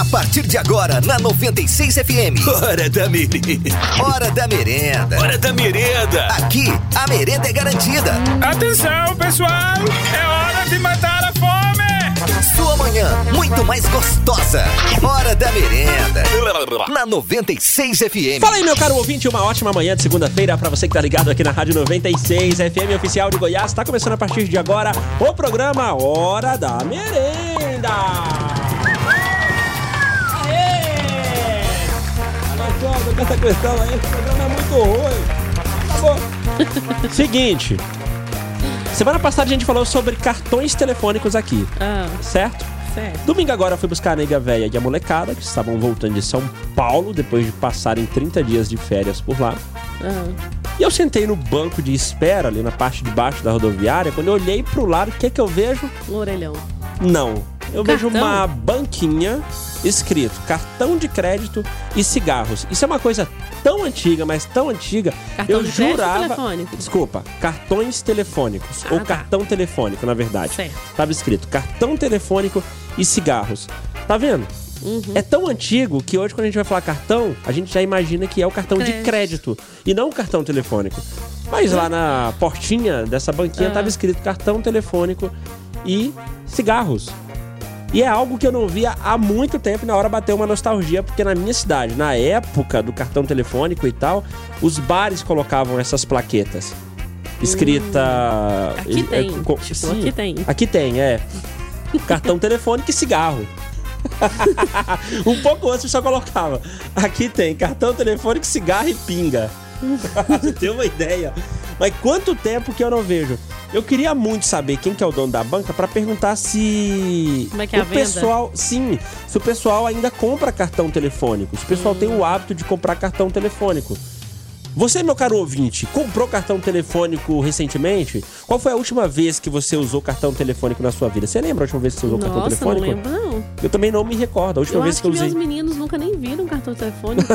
A partir de agora, na 96 FM. Hora da merenda. Hora da merenda. Hora da merenda. Aqui, a merenda é garantida. Atenção, pessoal! É hora de matar a fome! Sua manhã, muito mais gostosa. Hora da merenda. Na 96 FM. Fala aí, meu caro ouvinte, uma ótima manhã de segunda-feira pra você que tá ligado aqui na Rádio 96 FM Oficial de Goiás. Tá começando a partir de agora o programa Hora da Merenda. Questão aí, esse programa é muito ruim. Tá bom. Seguinte. Semana passada a gente falou sobre cartões telefônicos aqui, Ah, certo? certo. Domingo agora eu fui buscar a nega véia e a molecada, que estavam voltando de São Paulo depois de passarem 30 dias de férias por lá. Ah, E eu sentei no banco de espera ali na parte de baixo da rodoviária. Quando eu olhei pro lado, o que que eu vejo? um orelhão. Não. Eu vejo Cartão? uma banquinha escrito cartão de crédito e cigarros. Isso é uma coisa tão antiga, mas tão antiga. Cartão eu de crédito jurava. telefônico? Desculpa, cartões telefônicos. Ah, ou tá. cartão telefônico, na verdade. Certo. Tava escrito cartão telefônico e cigarros. Tá vendo? Uhum. É tão antigo que hoje, quando a gente vai falar cartão, a gente já imagina que é o cartão de Crédito. crédito e não o cartão telefônico. Mas lá na portinha dessa banquinha Ah. tava escrito cartão telefônico e cigarros. E é algo que eu não via há muito tempo e na hora bateu uma nostalgia, porque na minha cidade, na época do cartão telefônico e tal, os bares colocavam essas plaquetas. Escrita. Aqui é, tem, co- tipo, sim, aqui tem. Aqui tem, é. Cartão telefônico e cigarro. um pouco antes eu só colocava. Aqui tem cartão telefônico, cigarro e pinga. Você ter uma ideia. Mas quanto tempo que eu não vejo? Eu queria muito saber quem que é o dono da banca pra perguntar se Como é que é o a venda? pessoal, sim, se o pessoal ainda compra cartão telefônico. Se o pessoal tem Hum. o hábito de comprar cartão telefônico. Você, meu caro ouvinte, comprou cartão telefônico recentemente? Qual foi a última vez que você usou cartão telefônico na sua vida? Você lembra a última vez que você usou cartão Nossa, não telefônico? lembro, não. Eu também não me recordo. A última Eu vez acho que que eu meus usei. meninos nunca nem viram cartão telefônico.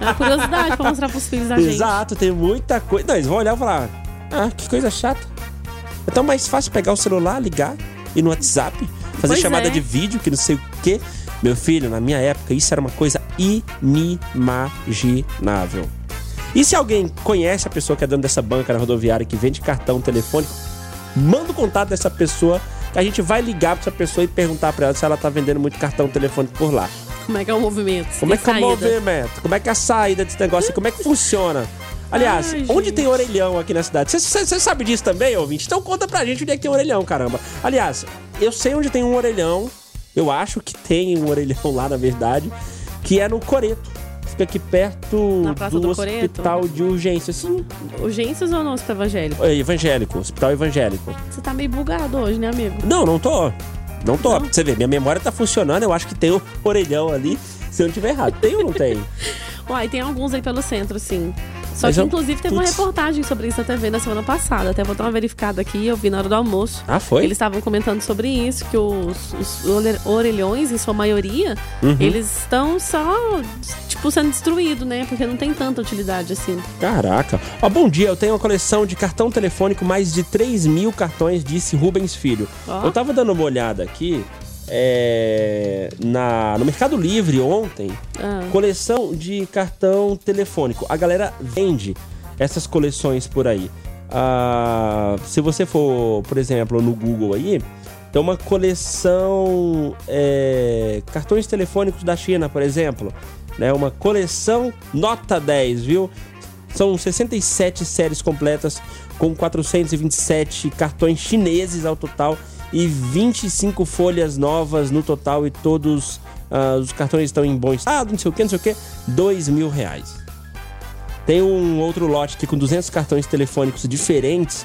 é uma curiosidade pra mostrar pros filhos da gente. Exato, tem muita coisa. Não, eles vão olhar e falar: Ah, que coisa chata. É tão mais fácil pegar o celular, ligar, ir no WhatsApp, fazer Pois chamada é. de vídeo, que não sei o quê. Meu filho, na minha época, isso era uma coisa inimaginável. E se alguém conhece a pessoa que é dona dessa banca na rodoviária que vende cartão telefônico, manda o contato dessa pessoa que a gente vai ligar pra essa pessoa e perguntar pra ela se ela tá vendendo muito cartão telefônico por lá. Como é que é o movimento? Como E é que é o movimento? Como é que é a saída desse negócio? e Como é que funciona? Aliás, Ai, onde tem orelhão aqui na cidade? Você sabe disso também, ouvinte? Então conta pra gente onde é que tem orelhão, caramba. Aliás, eu sei onde tem um orelhão. Eu acho que tem um orelhão lá, na verdade, que é no Coreto. Fica aqui perto do, do Coreto? hospital de urgência. Sim, Urgências ou não, hospital evangélico? é evangélico, hospital evangélico. Você tá meio bugado hoje, né, amigo? Não, não tô. Não tô. Não? Você vê, minha memória tá funcionando. Eu acho que tem o orelhão ali. Se eu não tiver errado. Tem ou não tem? Uai, tem alguns aí pelo centro, sim. Só Mas que, eu- inclusive, teve uma Putz. reportagem sobre isso na TV na semana passada. Até vou dar uma verificada aqui, eu vi na hora do almoço. Ah, foi? Eles estavam comentando sobre isso, que os, os ore- orelhões, em sua maioria, Uhum. eles estão só, tipo, sendo destruídos, né? Porque não tem tanta utilidade assim. Caraca. Ó, bom dia, eu tenho uma coleção de cartão telefônico, mais de 3 mil cartões, disse Rubens Filho. Ó. Eu tava dando uma olhada aqui é, na, no Mercado Livre ontem, Ah. coleção de cartão telefônico. A galera vende essas coleções por aí. Ah, se você for, por exemplo, no Google aí, tem uma coleção é, cartões telefônicos da China, por exemplo. Né, uma coleção nota 10, viu? São 67 séries completas com 427 cartões chineses ao total e 25 folhas novas no total e todos ah, os cartões estão em bom estado, não sei o que, não sei o que, 2 mil reais. Tem um outro lote aqui com 200 cartões telefônicos diferentes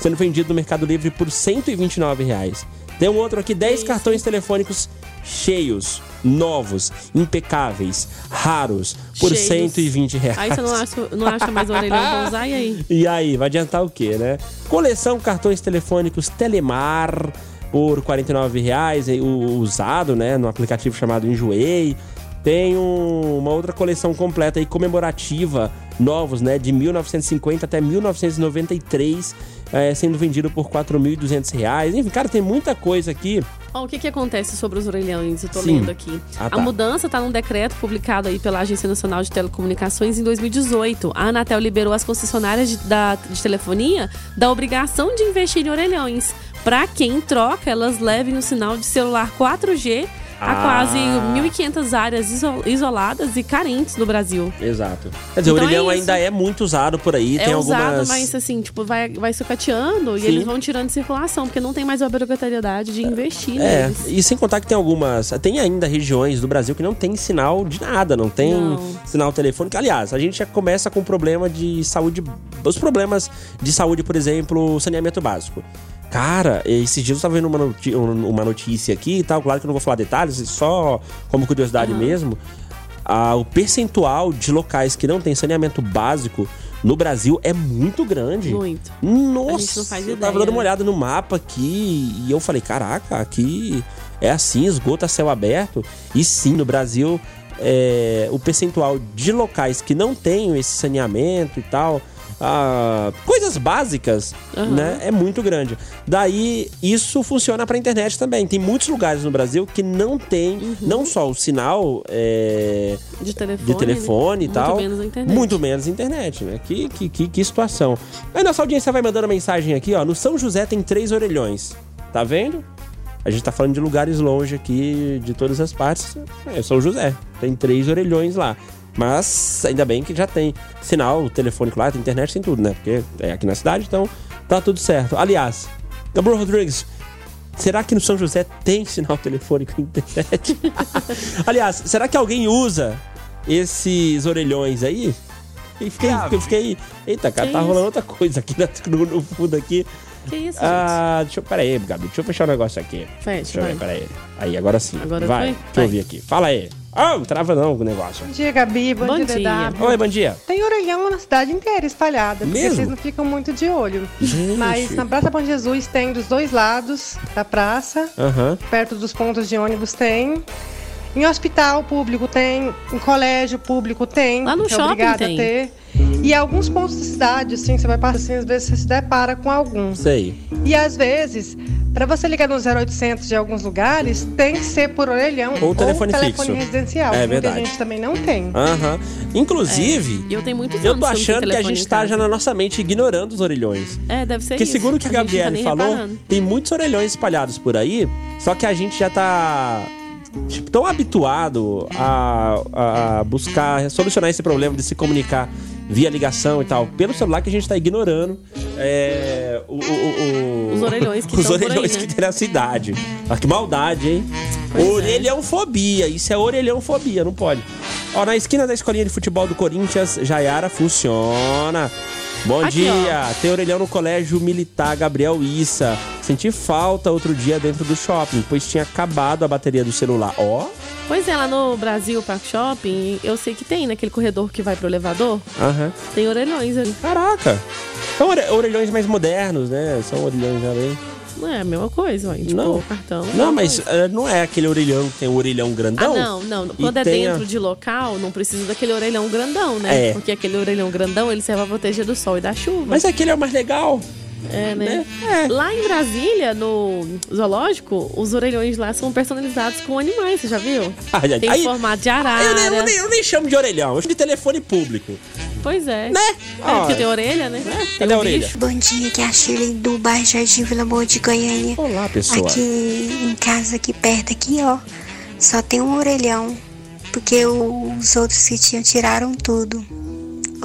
sendo vendido no Mercado Livre por 129 reais. Tem um outro aqui, 10 cartões telefônicos cheios, novos, impecáveis, raros, por Cheios. 120 reais. Aí você não acha, não acha mais orelhão pra usar, e aí? E aí, vai adiantar o quê, né? Coleção cartões telefônicos Telemar por 49 reais, e usado, né, no aplicativo chamado Enjoei. Tem um- uma outra coleção completa aí comemorativa, novos, né? De 1950 até 1993, é, sendo vendido por 4.200 reais. Enfim, cara, tem muita coisa aqui. Ó, o que que acontece sobre os orelhões? Eu tô Sim. lendo aqui. Ah, A tá. mudança tá num decreto publicado aí pela Agência Nacional de Telecomunicações em 2018. A Anatel liberou as concessionárias de, da- de telefonia da obrigação de investir em orelhões. Pra que, em troca, elas levem o sinal de celular 4G a Ah. quase 1.500 áreas iso- isoladas e carentes no Brasil. Exato. Quer dizer, o Então é orelhão isso. ainda é muito usado por aí. é tem usado, algumas. mas assim, tipo, vai, vai sucateando Sim. e eles vão tirando de circulação, porque não tem mais a obrigatoriedade de investir É, neles. e sem contar que tem algumas. Tem ainda regiões do Brasil que não tem sinal de nada, não tem Não. sinal telefônico. Aliás, a gente já começa com problema de saúde. Os problemas de saúde, por exemplo, saneamento básico. Cara, esses dias eu tava vendo uma, um- uma notícia aqui e tal, claro que eu não vou falar detalhes, só como curiosidade mesmo. Ah, o percentual de locais que não tem saneamento básico no Brasil é muito grande. Muito. Nossa, eu tava dando uma olhada no mapa aqui e eu falei, caraca, aqui é assim, esgoto a céu aberto. E sim, no Brasil, é, o percentual de locais que não tem esse saneamento e tal, ah, coisas básicas, Aham. né, é muito grande. Daí, isso funciona pra internet também. Tem muitos lugares no Brasil que não tem, Uhum. não só o sinal... é, De telefone. de telefone e né? tal. Muito menos a internet. Muito menos a internet, né? Que, que, que, que situação. Aí nossa audiência vai mandando mensagem aqui, ó. No São José tem três orelhões. Tá vendo? A gente tá falando de lugares longe aqui, de todas as partes. É São José. Tem três orelhões lá. Mas ainda bem que já tem sinal telefônico lá, tem internet, tem tudo, né? Porque é aqui na cidade, então tá tudo certo. Aliás, Gabriel Rodrigues, será que no São José tem sinal telefônico e internet? Aliás, será que alguém usa esses orelhões aí? Eu fiquei, eu fiquei eita, cara, Que tá isso? rolando outra coisa aqui no, no fundo aqui. Que isso, gente? Ah, deixa eu, pera aí, Gabi, deixa eu fechar o negócio aqui. Fecha, Deixa eu ver, pera aí. Aí, agora sim. Agora vai, foi? deixa eu Vai. ouvir aqui. Fala aí. Ah, trava não o negócio. Bom dia, Gabi. Bom, Bom dia, dia. Oi, bom dia. Tem orelhão na cidade inteira espalhada, porque Mesmo? vocês não ficam muito de olho. Gente. Mas na Praça Bom Jesus tem dos dois lados da praça, Aham. perto dos pontos de ônibus tem. Em hospital público tem, em colégio público tem. Lá no é shopping obrigado tem. a ter. E alguns pontos da cidade, assim, você vai passar assim, às vezes você se depara com alguns. Sei. E às vezes, para você ligar no 0800 de alguns lugares, tem que ser por orelhão Ou telefone telefone fixo. residencial. É que verdade. Muita gente também não tem. Aham. Inclusive, E eu tenho muitos eu tô achando que a gente tá já na nossa mente ignorando os orelhões. É, deve ser Porque isso. segundo o que a tá Gabriele nem falou, reparando. tem muitos orelhões espalhados por aí, só que a gente já tá tipo, tão habituado a, a buscar solucionar esse problema de se comunicar via ligação e tal pelo celular que a gente tá ignorando é, o, o- o- Os orelhões que os por aí, orelhões né? que tem na cidade. Ah, que maldade, hein? Pois é. Orelhãofobia, isso é orelhãofobia, não pode. Ó, na esquina da escolinha de futebol do Corinthians, Jaiara funciona. Bom Aqui, dia, tem orelhão no colégio militar Gabriel Issa. Senti falta outro dia dentro do shopping, pois tinha acabado a bateria do celular. Ó, Pois é, lá no Brasil Park Shopping, eu sei que tem naquele corredor que vai pro elevador, aham. tem orelhões ali. Caraca. São ore- orelhões mais modernos, né? São orelhões já bem. Não é a mesma coisa, ué. Tipo, Não. cartão. Não, mas eh, não é aquele orelhão que tem o orelhão Ah, grandão? não, não. Quando é tem a- dentro de local, não precisa daquele orelhão grandão, né? É. Porque aquele orelhão grandão, ele serve pra proteger do sol e da chuva. Mas aquele é o mais legal. É, né? É. Lá em Brasília, no zoológico, os orelhões lá são personalizados com animais, você já viu? Ai, ai, Tem ai. formato de Eu arara. nem, eu nem- eu nem chamo de orelhão, eu chamo de telefone público. Pois é. Né? É, porque tem orelha, né? Tem Cadê a um orelha? bicho. Bom dia, que é a Shirley do bairro Jardim Vila Amor de Goiânia. Olá, pessoa. Aqui em casa, aqui perto, aqui, ó, só tem um orelhão, porque os outros que tinham tiraram tudo.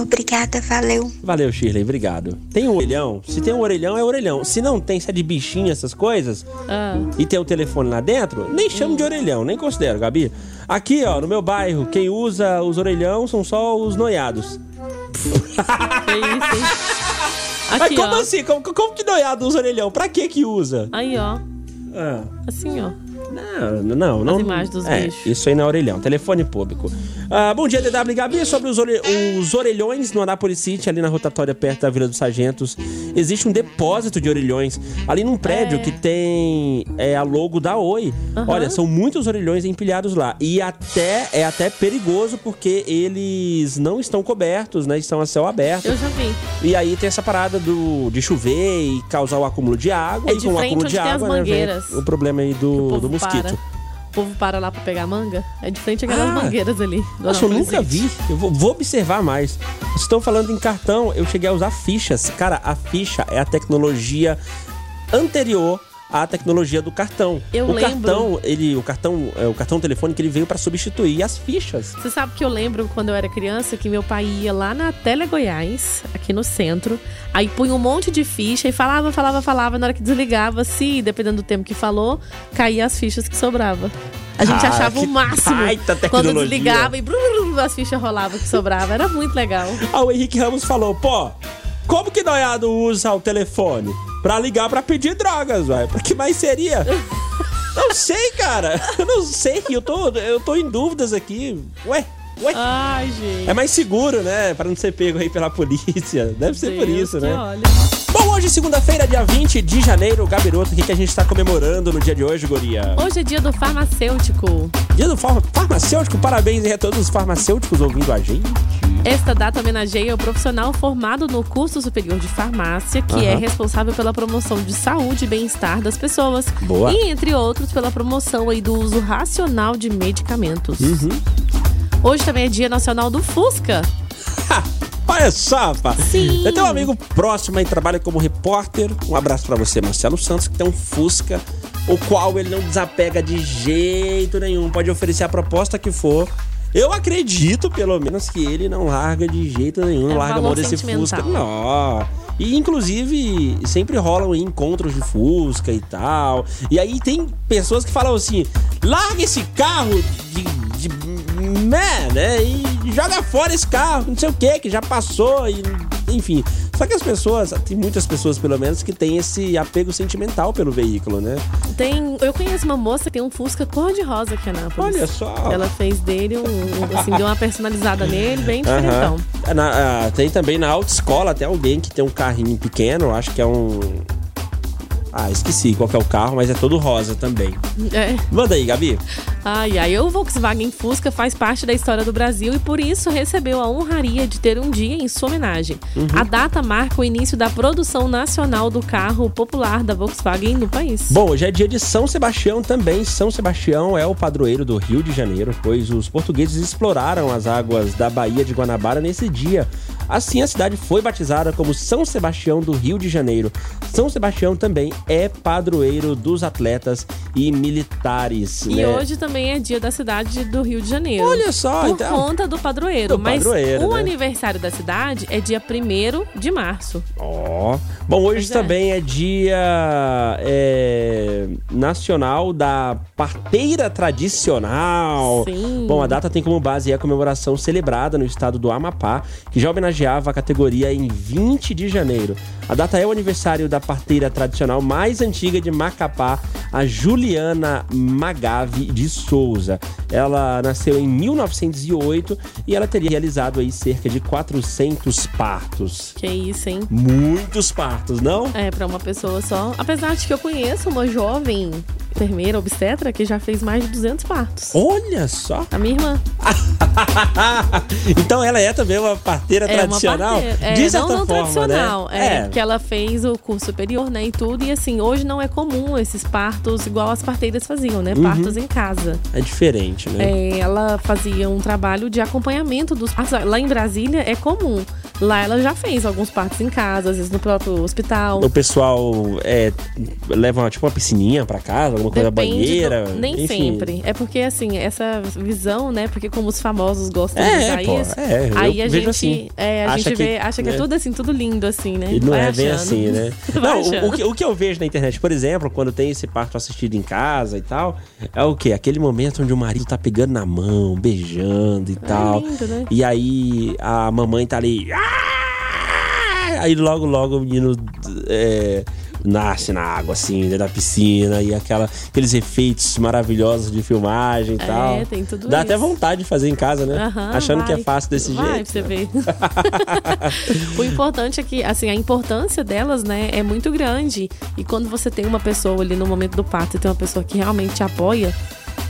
Obrigada, valeu. Valeu, Shirley, obrigado. Tem um orelhão? Se tem um orelhão, é orelhão. Se não tem, se é de bichinho, essas coisas, Ah, e tem o telefone lá dentro, nem chamo de orelhão, nem considero, Gabi. Aqui, ó, no meu bairro, quem usa os orelhão são só os noiados. que isso, hein? Mas Aqui, como ó. assim? Como, como que noiado usa orelhão? Pra que que usa? Aí, ó. Ah, Assim, ó. Não, não, não. As imagens dos é, bichos. Isso aí não é orelhão. Telefone público. Ah, bom dia, DW Gabi. Sobre os, ore- os orelhões no Anápolis City, ali na rotatória perto da Vila dos Sargentos, existe um depósito de orelhões ali num prédio É. que tem é, a logo da Oi. Olha, são muitos orelhões empilhados lá. E até é até perigoso porque eles não estão cobertos, né? Estão a céu aberto. Eu já vi. E aí tem essa parada do, de chover e causar o acúmulo de água. É e com o acúmulo de água, né, o problema aí do, do mosquito. para. O povo para lá pra pegar manga. É de frente àquelas Ah. mangueiras ali. Nossa, eu nunca vi. Eu vou, vou observar mais. Vocês estão falando em cartão, eu cheguei a usar fichas. Cara, a ficha é a tecnologia anterior à tecnologia do cartão. Eu o lembro. cartão, ele, o cartão, é, o cartão telefônico, ele veio para substituir as fichas. Você sabe que eu lembro quando eu era criança que meu pai ia lá na Tele Goiás, aqui no centro, aí punha um monte de ficha e falava, falava, falava. Na hora que desligava, se, dependendo do tempo que falou, caía as fichas que sobrava. A gente Ah, achava o máximo. Quando desligava e brum, brum, as fichas rolavam que sobrava. Era muito legal. Ah, o Henrique Ramos falou, pô, como que noiado usa o telefone? Pra ligar pra pedir drogas, vai. Pra que mais seria? não sei, cara. Eu não sei. Eu tô, eu tô em dúvidas aqui. Ué, ué. Ai, gente. É mais seguro, né? Pra não ser pego aí pela polícia. Deve ser por Deus isso, que né? olha. Bom, hoje, segunda-feira, dia 20 de janeiro, Gabiroto, o que, que a gente tá comemorando no dia de hoje, Guria? Hoje é dia do farmacêutico. Dia do far- farmacêutico, parabéns aí a todos os farmacêuticos ouvindo a gente. Esta data homenageia o profissional formado no curso superior de farmácia, que é Aham. responsável pela promoção de saúde e bem-estar das pessoas. Boa. E, entre outros, pela promoção aí do uso racional de medicamentos. Uhum. Hoje também é dia nacional do Fusca. Ha! Olha só, pá. Sim. Eu tenho um amigo próximo aí, trabalha como repórter. Um abraço pra você, Marcelo Santos, que tem um Fusca, o qual ele não desapega de jeito nenhum. Pode oferecer a proposta que for. Eu acredito, pelo menos, que ele não larga de jeito nenhum, É larga a mão desse. Fusca. Não. E, inclusive, sempre rolam encontros de Fusca e tal. E aí tem pessoas que falam assim: larga esse carro de. de né, né? E joga fora esse carro, não sei o que, que já passou, e, enfim. Só que as pessoas, tem muitas pessoas pelo menos, que têm esse apego sentimental pelo veículo, né? Tem, eu conheço uma moça que tem um Fusca cor-de-rosa aqui em Anápolis. Olha só. Ela fez dele um, assim, deu uma personalizada nele, bem diferentão. Aham. Na- ah, tem também na autoescola até alguém que tem um carrinho pequeno, acho que é um. Ah, esqueci qual é o carro, mas é todo rosa também. É. Manda aí, Gabi. Ai, ai, o Volkswagen Fusca faz parte da história do Brasil e por isso recebeu a honraria de ter um dia em sua homenagem. A data marca o início da produção nacional do carro popular da Volkswagen no país. Bom, hoje é dia de São Sebastião também. São Sebastião é o padroeiro do Rio de Janeiro, pois os portugueses exploraram as águas da Baía de Guanabara nesse dia. Assim, a cidade foi batizada como São Sebastião do Rio de Janeiro. São Sebastião também é padroeiro dos atletas e militares. E né? hoje também é dia da cidade do Rio de Janeiro. Olha só, Por então. conta do padroeiro. Do Mas padroeiro, o né? aniversário da cidade é dia 1 de março. Ó. Bom, hoje Pois é. também é dia é, nacional da parteira tradicional. Sim. Bom, a data tem como base a comemoração celebrada no estado do Amapá, que já homenageava a categoria em 20 de janeiro. A data é o aniversário da parteira tradicional mais antiga de Macapá, a Juliana Magave de Souza. Ela nasceu em 1908 e ela teria realizado aí cerca de 400 partos. Que isso, hein? Muitos partos, não? É, pra uma pessoa só. Apesar de que eu conheço uma jovem enfermeira obstetra que já fez mais de 200 partos. Olha só! A minha irmã. então ela é também uma parteira É tradicional? uma parteira. É, de não, certa não forma, tradicional. né? É, que ela fez o curso superior, né, e tudo. E assim, hoje não é comum esses partos igual as parteiras faziam, né? Partos em casa. é diferente, né? É, ela fazia um trabalho de acompanhamento dos partos. Lá em Brasília é comum. Lá ela já fez alguns partos em casa, às vezes no próprio hospital. O pessoal é, leva tipo uma piscininha pra casa, alguma coisa Depende banheira. do- Nem enfim. sempre. É porque, assim, essa visão, né? Porque como os famosos gostam É, de usar pô, isso. é, aí a gente, assim. é, a Acha gente que- vê, acha que é né? tudo assim, tudo lindo, assim, né? E não Vai é bem achando. assim, né? Não, o, o que, o que eu vejo na internet, por exemplo, quando tem esse parto assistido em casa e tal, é o quê? Aquele momento onde o marido tá pegando na mão, beijando e tal. lindo, né? E aí a mamãe tá ali. "Ah!" Aí logo, logo o menino é, nasce na água, assim, dentro da piscina, e aquela, aqueles efeitos maravilhosos de filmagem e É, tal. tem tudo Dá isso. até vontade de fazer em casa, né? Aham, Achando que é vai. fácil desse vai, jeito. pra você ver. o importante é que, assim, a importância delas, né, é muito grande. E quando você tem uma pessoa ali no momento do parto e tem uma pessoa que realmente te apoia,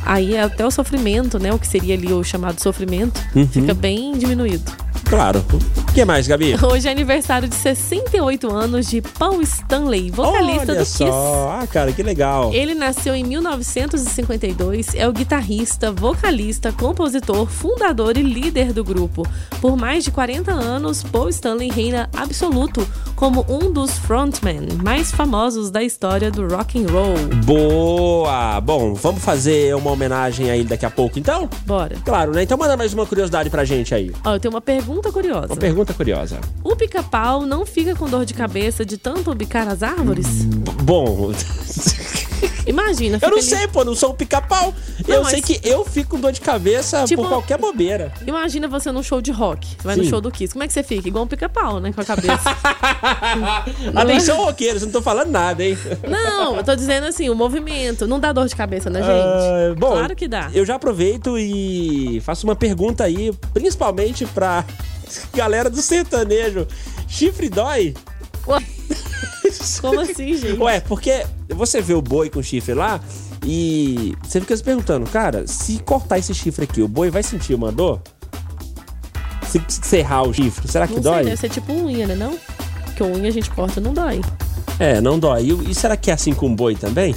aí é até o sofrimento, né, o que seria ali o chamado sofrimento, Uhum. fica bem diminuído. Claro. O que mais, Gabi? Hoje é aniversário de 68 anos de Paul Stanley, vocalista Olha do Kiss. só. Ah, cara, que legal. Ele nasceu em 1952, é o guitarrista, vocalista, compositor, fundador e líder do grupo. Por mais de 40 anos, Paul Stanley reina absoluto como um dos frontmen mais famosos da história do rock and roll. Boa! Bom, vamos fazer uma homenagem a ele daqui a pouco, então? Bora. Claro, né? Então manda mais uma curiosidade pra gente aí. Ó, eu tenho uma pergunta curiosa. Uma pergunta curiosa. O pica-pau não fica com dor de cabeça de tanto bicar as árvores? B- Bom, Imagina, eu não ali- sei, pô, não sou um pica-pau. Eu mas- sei que eu fico com dor de cabeça Tipo- por qualquer bobeira. Imagina você num show de rock. Você vai no Sim. show do Kiss. Como é que você fica? Igual um pica-pau, né? Com a cabeça. Atenção, roqueiros, não tô falando nada, hein? Não, eu tô dizendo assim, o movimento. Não dá dor de cabeça, né, gente? Ah, bom, claro que dá. Eu já aproveito e faço uma pergunta aí, principalmente pra galera do sertanejo. Chifre dói? Como assim, gente? Ué, porque você vê o boi com chifre lá e você fica se perguntando, cara, se cortar esse chifre aqui, o boi vai sentir uma dor? Se serrar o chifre, será que não dói? sei, deve ser tipo unha, né? Não? Porque unha a gente corta não dói. É, não dói. E, e será que é assim com o boi também?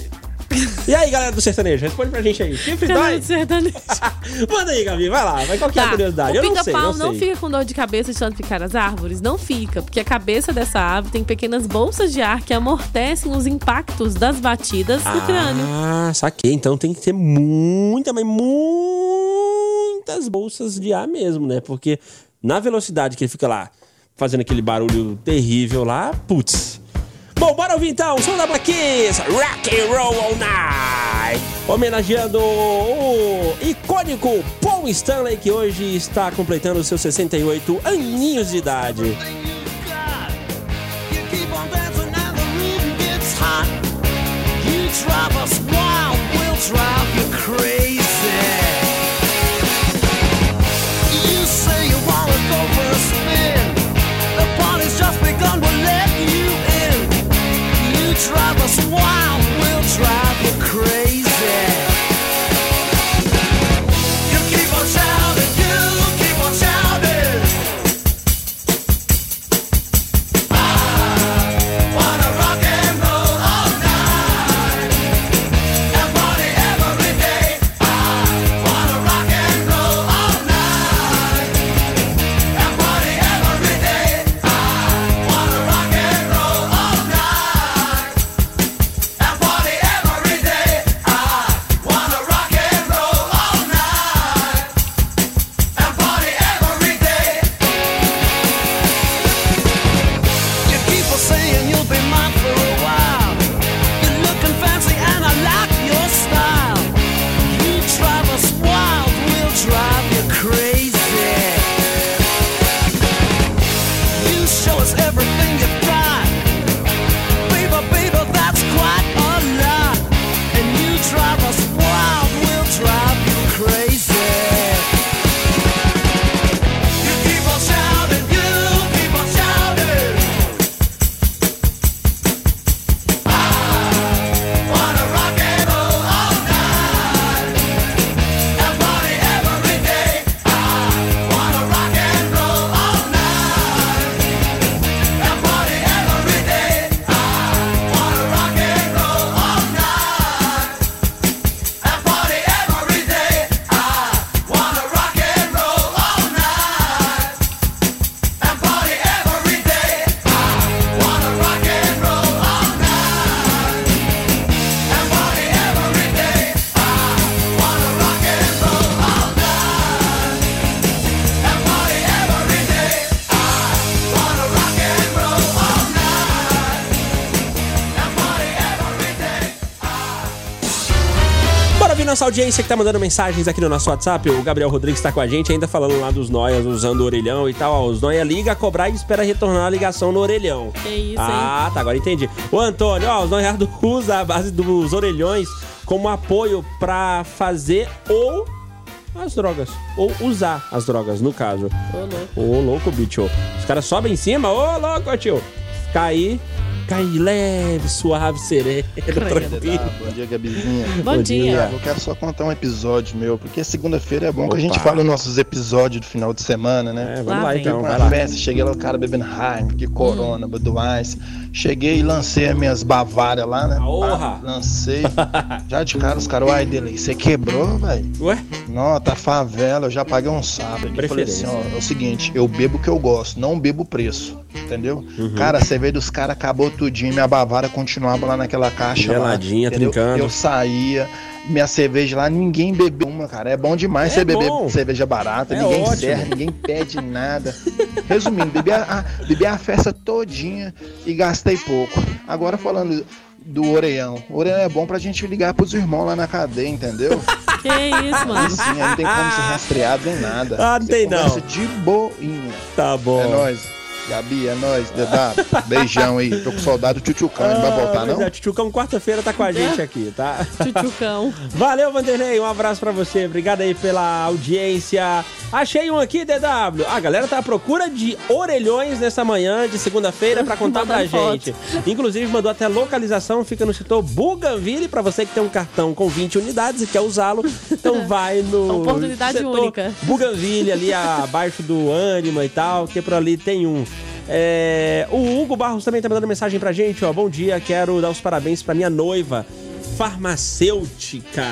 E aí, galera do sertanejo, responde pra gente aí. Chifre Canal dói? de sertanejo. Manda aí, Gabi, vai lá. Vai qual que é a Tá, curiosidade? o Eu não sei, pica-pau não sei. fica com dor de cabeça de tanto picar as árvores? Não fica, porque a cabeça dessa ave tem pequenas bolsas de ar que amortecem os impactos das batidas no crânio. Ah, saquei. Então tem que ter muita, mas muitas bolsas de ar mesmo, né? Porque na velocidade que ele fica lá fazendo aquele barulho terrível lá, putz. Bom, bora ouvir então o som da Black Keys, Rock and Roll All Night. Homenageando o icônico Paul Stanley, que hoje está completando seus 68 aninhos de idade. Drive us wild, we'll drive you crazy. Us wild, we'll drive nossa audiência que tá mandando mensagens aqui no nosso WhatsApp, o Gabriel Rodrigues tá com a gente, ainda falando lá dos noias usando o orelhão e tal. Ó, os noia liga cobrar e espera retornar a ligação no orelhão. Que isso, Ah, tá, agora entendi. O Antônio, ó, os noiados usam a base dos orelhões como apoio pra fazer ou as drogas. Ou usar as drogas, no caso. Ô, louco. Ô, louco, bicho. Os caras sobem em cima, ô, louco, tio. Cair, cair leve, suave, sereno, tranquilo. Bom dia, Gabizinha. Bom, Bom dia. dia. Eu quero só contar um episódio meu, porque segunda-feira é bom que a gente Opa. fala os nossos episódios do final de semana, né? É, vamos Lá lá, então, Fui pra vai uma lá. festa, cheguei lá, o cara bebendo Heineken, Corona, Budweiser. Cheguei e lancei as minhas Bavárias lá, né? Aorra. Pá, Lancei. Já de cara, os caras, uai, Delay, você quebrou, velho? Ué? Não, tá favela, eu já paguei um sábado. aqui. Falei assim, ó, é o seguinte, eu bebo o que eu gosto, não bebo o preço, entendeu? Uhum. Cara, a cerveja dos caras acabou tudinho, minha Bavária continuava lá naquela caixa Geladinha, lá, entendeu? trincando. Eu saía, minha cerveja lá, ninguém bebeu uma, cara. É bom demais É você beber bom. cerveja barata, É ninguém ótimo. serve, ninguém pede nada. Resumindo, bebi a, a- bebi a festa todinha e gastei pouco. Agora falando do orelhão. O orelhão é bom pra gente ligar pros irmãos lá na cadeia, entendeu? Que isso, mano. sim, aí não tem como ser rastreado nem nada. Ah, não Você tem não. de boinha. Tá bom. É nóis. Gabi, é nóis. DW, beijão aí. Tô com saudade do Tchutchucão. Não vai voltar, Ah, não? é, Tchutchucão quarta-feira tá com a gente aqui, tá? Tchutchucão. Valeu, Vanderlei. Um abraço pra você. Obrigado aí pela audiência. Achei um aqui, DW. A galera tá à procura de orelhões nessa manhã de segunda-feira pra contar pra Mandando foto. gente. Inclusive, mandou até localização. Fica no setor Bougainville. Pra você que tem um cartão com 20 unidades e quer usá-lo. Então vai no. Oportunidade setor única. Bougainville, ali abaixo do Anima e tal. Que por ali tem um. É, o Hugo Barros também tá mandando mensagem pra gente, ó. Bom dia, quero dar os parabéns pra minha noiva farmacêutica.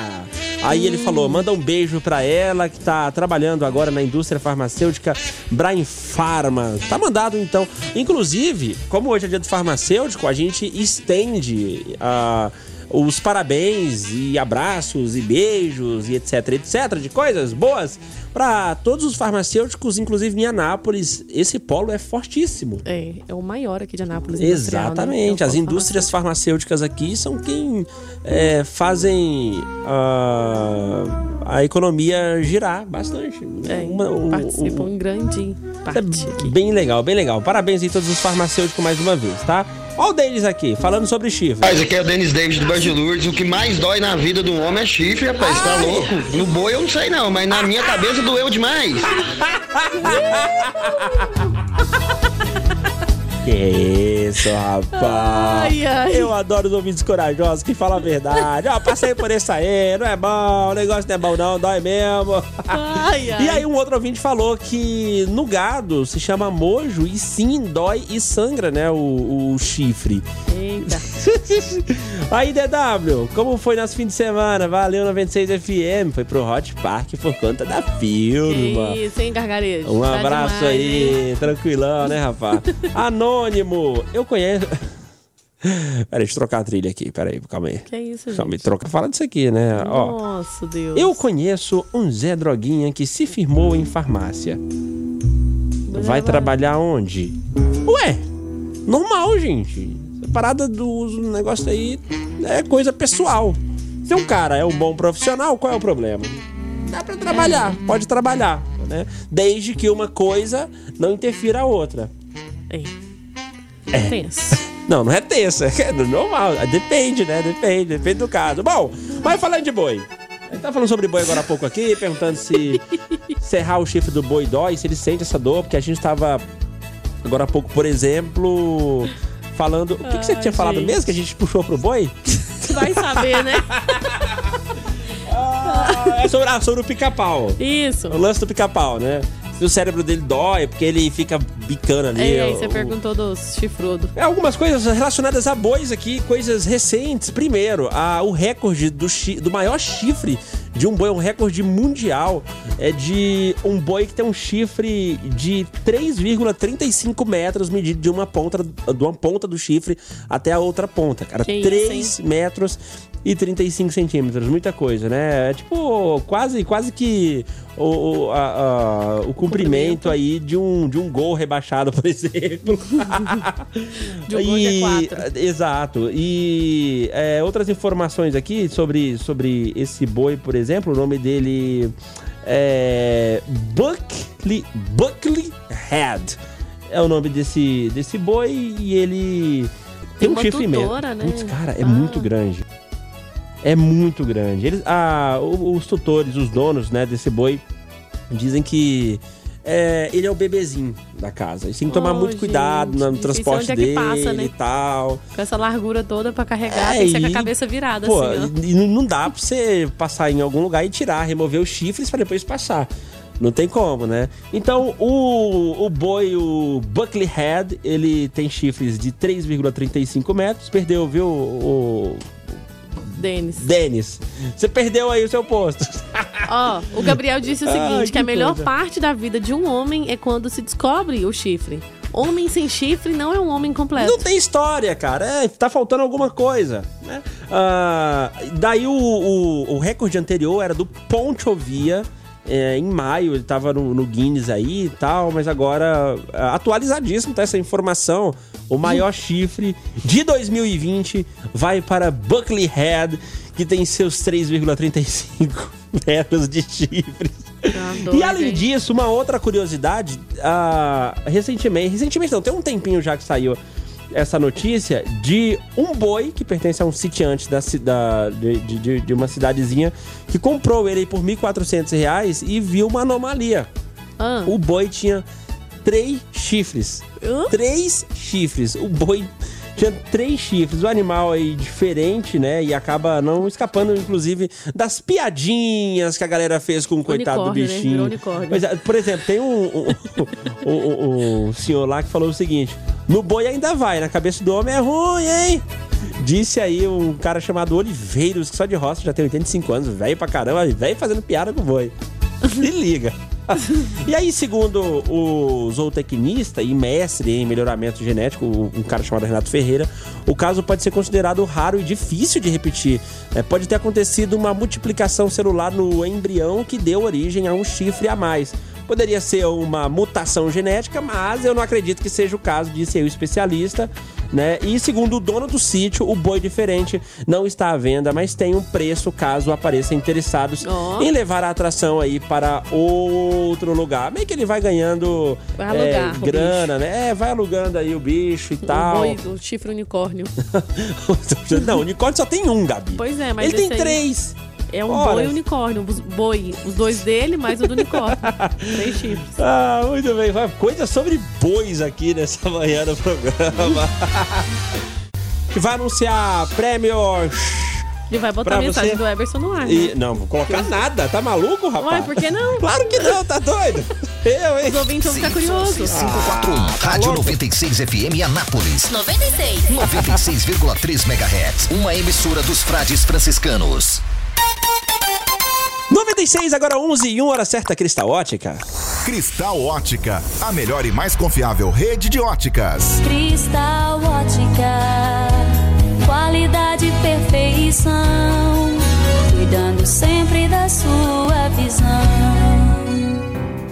Aí ele falou, manda um beijo pra ela que tá trabalhando agora na indústria farmacêutica Brain Pharma. Tá mandado então. Inclusive, como hoje é dia do farmacêutico, a gente estende a os parabéns e abraços e beijos e etc, etc, de coisas boas pra todos os farmacêuticos, inclusive em Anápolis. Esse polo é fortíssimo. É, é o maior aqui de Anápolis. né? Exatamente. É o As indústrias farmacêuticas aqui são quem é, fazem ah, a economia girar bastante. É, Uma- o- participam o- em grande parte é aqui. bem legal, bem legal. Parabéns aí a todos os farmacêuticos mais uma vez, tá? Ó o Denis aqui, falando sobre chifre. Rapaz, aqui é o Denis Davis do Band de Lourdes. O que mais dói na vida do homem é chifre, rapaz. Tá Ai. louco? No boi eu não sei não, mas na minha cabeça doeu demais. Que isso, rapaz. Ai, ai. Eu adoro os ouvintes corajosos que falam a verdade. Ó, passei por esse aí, não é bom, o negócio não é bom não, dói mesmo. Ai. E aí um outro ouvinte falou que no gado se chama mojo e sim dói e sangra, né, o, o chifre. Eita. Aí, DW, como foi nosso fim de semana? Valeu 96 FM, foi pro Hot Park por conta da firma. Isso, hein, gargarejo? Um Tá abraço demais, aí, hein? tranquilão, né, rapaz? Anônimo, eu conheço. Peraí, deixa eu trocar a trilha aqui, peraí, calma aí. Que isso, Calma gente? troca. Fala disso aqui, né? Ó, Nossa, Deus. eu conheço um Zé Droguinha que se firmou em farmácia. Vai trabalhar onde? Ué, normal, gente. Essa parada do uso do negócio aí é coisa pessoal. Se um cara é um bom profissional, qual é o problema? Dá pra trabalhar, pode trabalhar, né? Desde que uma coisa não interfira a outra. É. É. Tenso. Não, não é tensa, é normal. Depende, né? Depende, depende do caso. Bom, mas falando de boi. A gente tá falando sobre boi agora há pouco aqui, perguntando se serrar o chifre do boi dói, se ele sente essa dor, porque a gente tava agora há pouco, por exemplo, falando. O que, que você tinha falado gente. mesmo que a gente puxou pro boi? Vai saber, né? É sobre, ah, sobre o pica-pau. Isso. O lance do pica-pau, né? Se o cérebro dele dói, porque ele fica bicando ali. E aí, o- você perguntou dos chifrudos. É, algumas coisas relacionadas a bois aqui, coisas recentes. Primeiro, a, o recorde do, chi- do maior chifre de um boi, um recorde mundial, é de um boi que tem um chifre de 3,35 metros medido de uma ponta, de uma ponta do chifre até a outra ponta, cara. Que isso, 3 metros e 35 centímetros. Muita coisa, né? É tipo quase, quase que o, o, a- a- o comprimento aí de um, de um gol rebaixado, por exemplo. De um gol E- G4. Exato. E é, outras informações aqui sobre, sobre esse boi, por exemplo, o nome dele é Buckley, Buckley Head. É o nome desse, desse boi e ele tem, Tem um chifre mesmo. né? Putz, cara, é Ah. muito grande. É muito grande. Eles, ah, os tutores, os donos né, desse boi, dizem que é, ele é o bebezinho da casa. E tem que tomar Oh, muito cuidado no, gente, transporte é que dele passa, né? e tal. Com essa largura toda pra carregar, É, tem que ser com a cabeça virada, Pô, assim, ó. e não- dá pra você passar em algum lugar e tirar, remover os chifres pra depois passar. Não tem como, né? Então, o, o boi, o Buckley Head, ele tem chifres de 3,35 metros. Perdeu, viu, o Denis. Denis? Você perdeu aí o seu posto. Ó, o Gabriel disse o Ai, seguinte, que que a melhor coisa. parte da vida de um homem é quando se descobre o chifre. Homem sem chifre não é um homem completo. Não tem história, cara. É, tá faltando alguma coisa. Né? Ah, daí o, o, o recorde anterior era do Ponchovia. é, em maio, ele tava no, no Guinness aí e tal, mas agora, ah, atualizadíssimo tá essa informação. O maior chifre de 2020 vai para Buckley Head, que tem seus 3,35 metros de chifres. Tá E além disso, uma outra curiosidade, ah, recentemente, recentemente não, tem um tempinho já que saiu essa notícia de um boi que pertence a um sitiante da, da- de, de- de uma cidadezinha que comprou ele por 1.400 reais e viu uma anomalia. Ah. O boi tinha três chifres. Três chifres. O boi tinha três chifres. O animal aí diferente, né? E acaba não escapando, inclusive, das piadinhas que a galera fez com o coitado do né? bichinho. Virou unicórnio. Pois é, por exemplo, tem um, um, um- um- um senhor lá que falou o seguinte: no boi ainda vai, na cabeça do homem é ruim, hein? Disse aí um cara chamado Oliveiros, que só de roça já tem 85 anos, velho pra caramba, velho fazendo piada com o boi. Se liga. E aí, segundo o zootecnista e mestre em melhoramento genético, um cara chamado Renato Ferreira, o caso pode ser considerado raro e difícil de repetir. É, pode ter acontecido uma multiplicação celular no embrião que deu origem a um chifre a mais. Poderia ser uma mutação genética, mas eu não acredito que seja o caso, disse aí o especialista. Né? E segundo o dono do sítio, o boi diferente não está à venda, mas tem um preço caso apareçam interessados Ó. em levar a atração aí para outro lugar. Meio que ele vai ganhando Vai alugar é, o grana, né? É, vai alugando aí o bicho e O tal. boi do chifre unicórnio. Não, o unicórnio só tem um, Gabi. Pois é, mas Ele tem aí três. É um Ora. boi e unicórnio. Os boi, os dois dele, mais o do unicórnio. Três chifres. Ah, muito bem. Vai, Coisa sobre bois aqui nessa manhã do programa. que vai anunciar prêmios. Ele vai botar Pra a mensagem você- do Everson no ar. E, né? não, vou colocar nada. Tá maluco, rapaz? Ué, por que não? Claro que não, tá doido? Eu, hein? Os ouvintes vão ficar curiosos. 541, Rádio 96 FM Anápolis. 96. 96,3 MHz. Uma emissora dos frades franciscanos. 96, agora 11 e 1, hora certa, Cristal Ótica. Cristal Ótica, a melhor e mais confiável rede de óticas. Cristal Ótica. Qualidade e perfeição. Cuidando sempre da sua visão.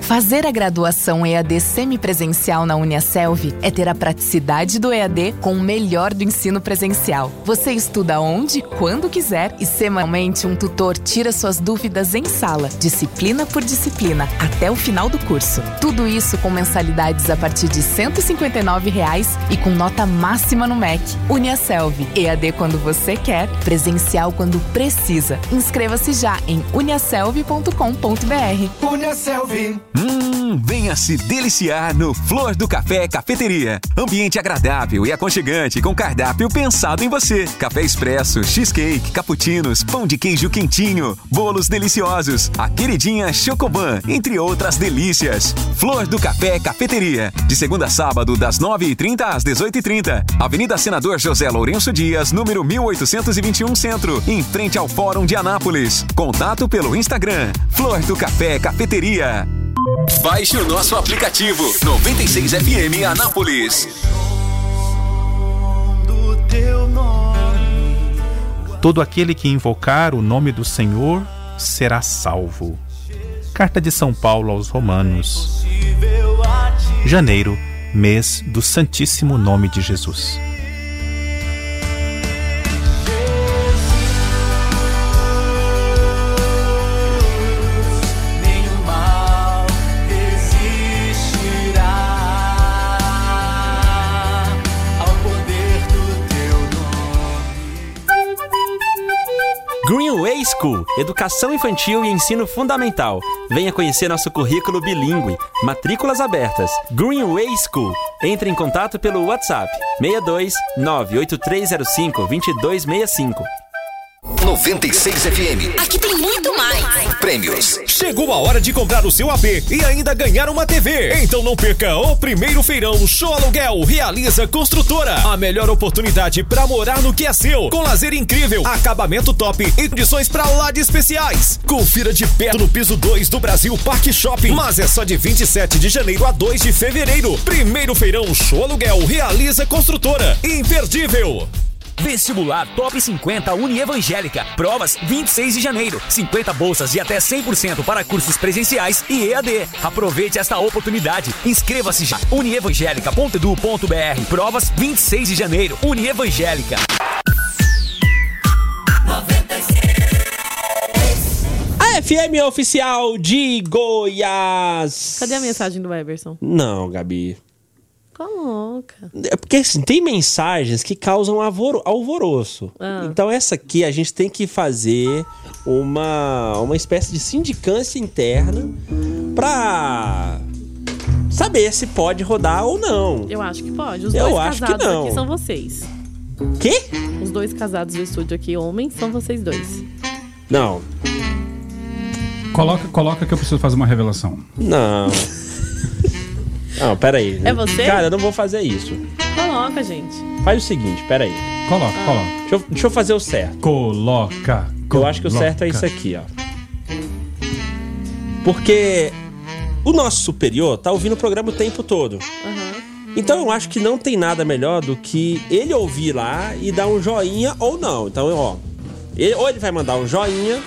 Fazer a graduação EAD semipresencial na Uniaselv é ter a praticidade do EAD com o melhor do ensino presencial. Você estuda onde, quando quiser e semanalmente um tutor tira suas dúvidas em sala, disciplina por disciplina, até o final do curso. Tudo isso com mensalidades a partir de 159 reais e com nota máxima no MEC. Uniaselv, EAD quando você quer, presencial quando precisa. Inscreva-se já em uniaselv.com.br. Uniaselv. Hum, venha se deliciar no Flor do Café Cafeteria. Ambiente agradável e aconchegante com cardápio pensado em você. Café expresso, cheesecake, cappuccinos, pão de queijo quentinho, bolos deliciosos, a queridinha Chocoban, entre outras delícias. Flor do Café Cafeteria. De segunda a sábado, das 9h30 às 18h30. Avenida Senador José Lourenço Dias, número 1821 Centro, em frente ao Fórum de Anápolis. Contato pelo Instagram. Flor do Café Cafeteria. Baixe o nosso aplicativo 96 FM Anápolis. Todo aquele que invocar o nome do Senhor será salvo. Carta de São Paulo aos Romanos. Janeiro, mês do Santíssimo Nome de Jesus. School, educação infantil e ensino fundamental. Venha conhecer nosso currículo bilíngue. Matrículas abertas. Greenway School. Entre em contato pelo WhatsApp 62 98305 2265. 96 FM. Aqui tem muito mais. Prêmios. Chegou a hora de comprar o seu AP e ainda ganhar uma TV. Então não perca o primeiro feirão Show Aluguel Realiza Construtora. A melhor oportunidade para morar no que é seu. Com lazer incrível, acabamento top e condições para lá de especiais. Confira de perto no piso 2 do Brasil Parque Shopping. Mas é só de 27 de janeiro a 2 de fevereiro. Primeiro feirão Show Aluguel Realiza Construtora. Imperdível. Vestibular Top 50 Unievangélica. Provas 26 de janeiro. 50 bolsas de até 100% para cursos presenciais e EAD. Aproveite esta oportunidade. Inscreva-se já. unievangélica.edu.br. Provas 26 de janeiro. Unievangélica. A FM oficial de Goiás. Cadê a mensagem do Eberson? Não, Gabi. Coloca. É porque assim, tem mensagens que causam alvoro- alvoroço. Ah. Então essa aqui a gente tem que fazer uma, uma espécie de sindicância interna pra saber se pode rodar ou não. Eu acho que pode. Os Eu dois acho que casados não. aqui são vocês. Quê? Os dois casados do estúdio aqui, homens, são vocês dois. Não. Coloca, coloca que eu preciso fazer uma revelação. Não. Não, peraí. É você? Cara, eu não vou fazer isso. Coloca, gente. Faz o seguinte, peraí. Coloca, coloca. Deixa eu, deixa eu fazer o certo. Coloca. Eu acho que o certo é isso aqui, ó. Porque o nosso superior tá ouvindo o programa o tempo todo. Então eu acho que não tem nada melhor do que ele ouvir lá e dar um joinha ou não. Então, ó, ele- ou ele vai mandar um joinha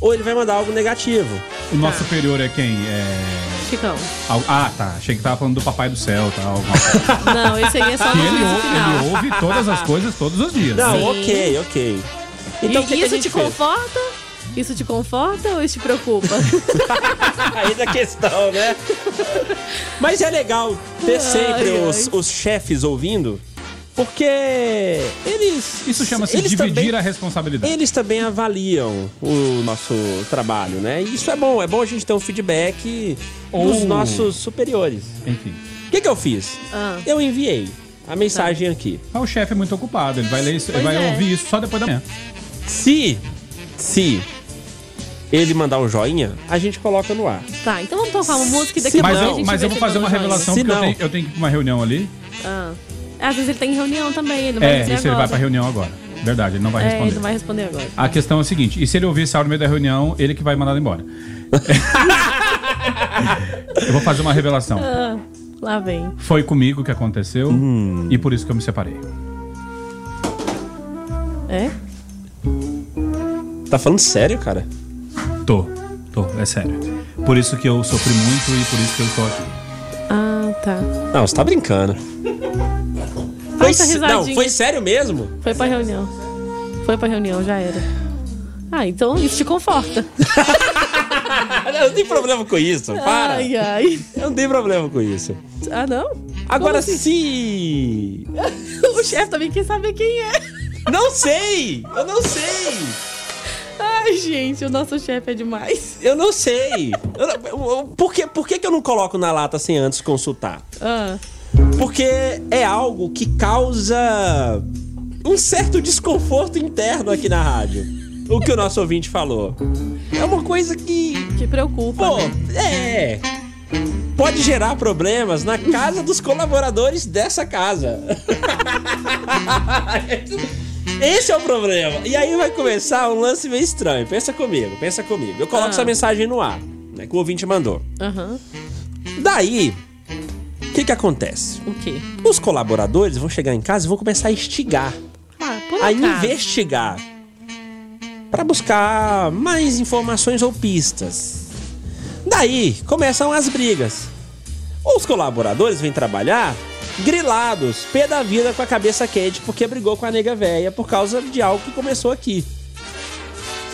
ou ele vai mandar algo negativo. O nosso superior é quem? É. Chicão. Al- Ah, tá. Achei que tava falando do Papai do Céu, tá? Alguma coisa. Não, esse aí é só Que no ele, juízo ou- final. ele ouve todas as coisas todos os dias. Não, Sim. ok, ok. Então e que, que isso gente te fez? conforta? Isso te conforta ou isso te preocupa? Aí da questão, né? Mas é legal ter Ai, sempre ai. os, os chefes ouvindo, porque eles. Isso chama-se dividir também- a responsabilidade. Eles também avaliam o nosso trabalho, né? E isso é bom, é bom a gente ter um feedback dos Ou- nossos superiores. Enfim. O que, que eu fiz? Ah. Eu enviei a mensagem aqui. Mas o chefe é muito ocupado, ele vai ler isso, ele vai é. ouvir isso só depois da manhã. Se, se ele mandar um joinha, a gente coloca no ar. Tá, então vamos tocar uma música e daqui a Mas pouco a eu, mas eu vou fazer uma revelação, porque eu tenho, eu tenho que ir pra uma reunião ali. Ah. Às vezes ele tem reunião também, ele não vai É, dizer isso ele vai pra reunião agora. Verdade, ele não vai É, responder. ele não vai responder agora. A questão é a seguinte: e se ele ouvir esse áudio no meio da reunião, ele que vai mandar embora. eu vou fazer uma revelação. Ah, lá vem. Foi comigo que aconteceu Hum. e por isso que eu me separei. É? Tá falando sério, cara? Tô, tô, é sério. Por isso que eu sofri muito e por isso que eu estou aqui. Tá. Não, você tá brincando. Foi não, foi sério mesmo? Foi pra reunião. Foi pra reunião, já era. Ah, então isso te conforta. Eu não tenho problema com isso, para. Ai, ai. Eu não tenho problema com isso. Ah, não? Agora assim? se. o chefe também quer saber quem é. Não sei! Eu não sei! Ai, gente, o nosso chefe é demais. Eu não sei! Por, que, por que, que eu não coloco na lata sem antes consultar? Ah, Porque é algo que causa um certo desconforto interno aqui na rádio. O que o nosso ouvinte falou. É uma coisa que. que preocupa. Pô, né? é. Pode gerar problemas na casa dos colaboradores dessa casa. Esse é o problema. E aí vai começar um lance meio estranho. Pensa comigo, pensa comigo. Eu coloco Ah. essa mensagem no ar, né? Que o ouvinte mandou. Aham. Daí, o que que acontece? O quê? Os colaboradores vão chegar em casa e vão começar a instigar. Ah, a investigar para buscar mais informações ou pistas. Daí começam as brigas. Os colaboradores vêm trabalhar grilados, pé da vida com a cabeça quente porque brigou com a nega véia por causa de algo que começou aqui.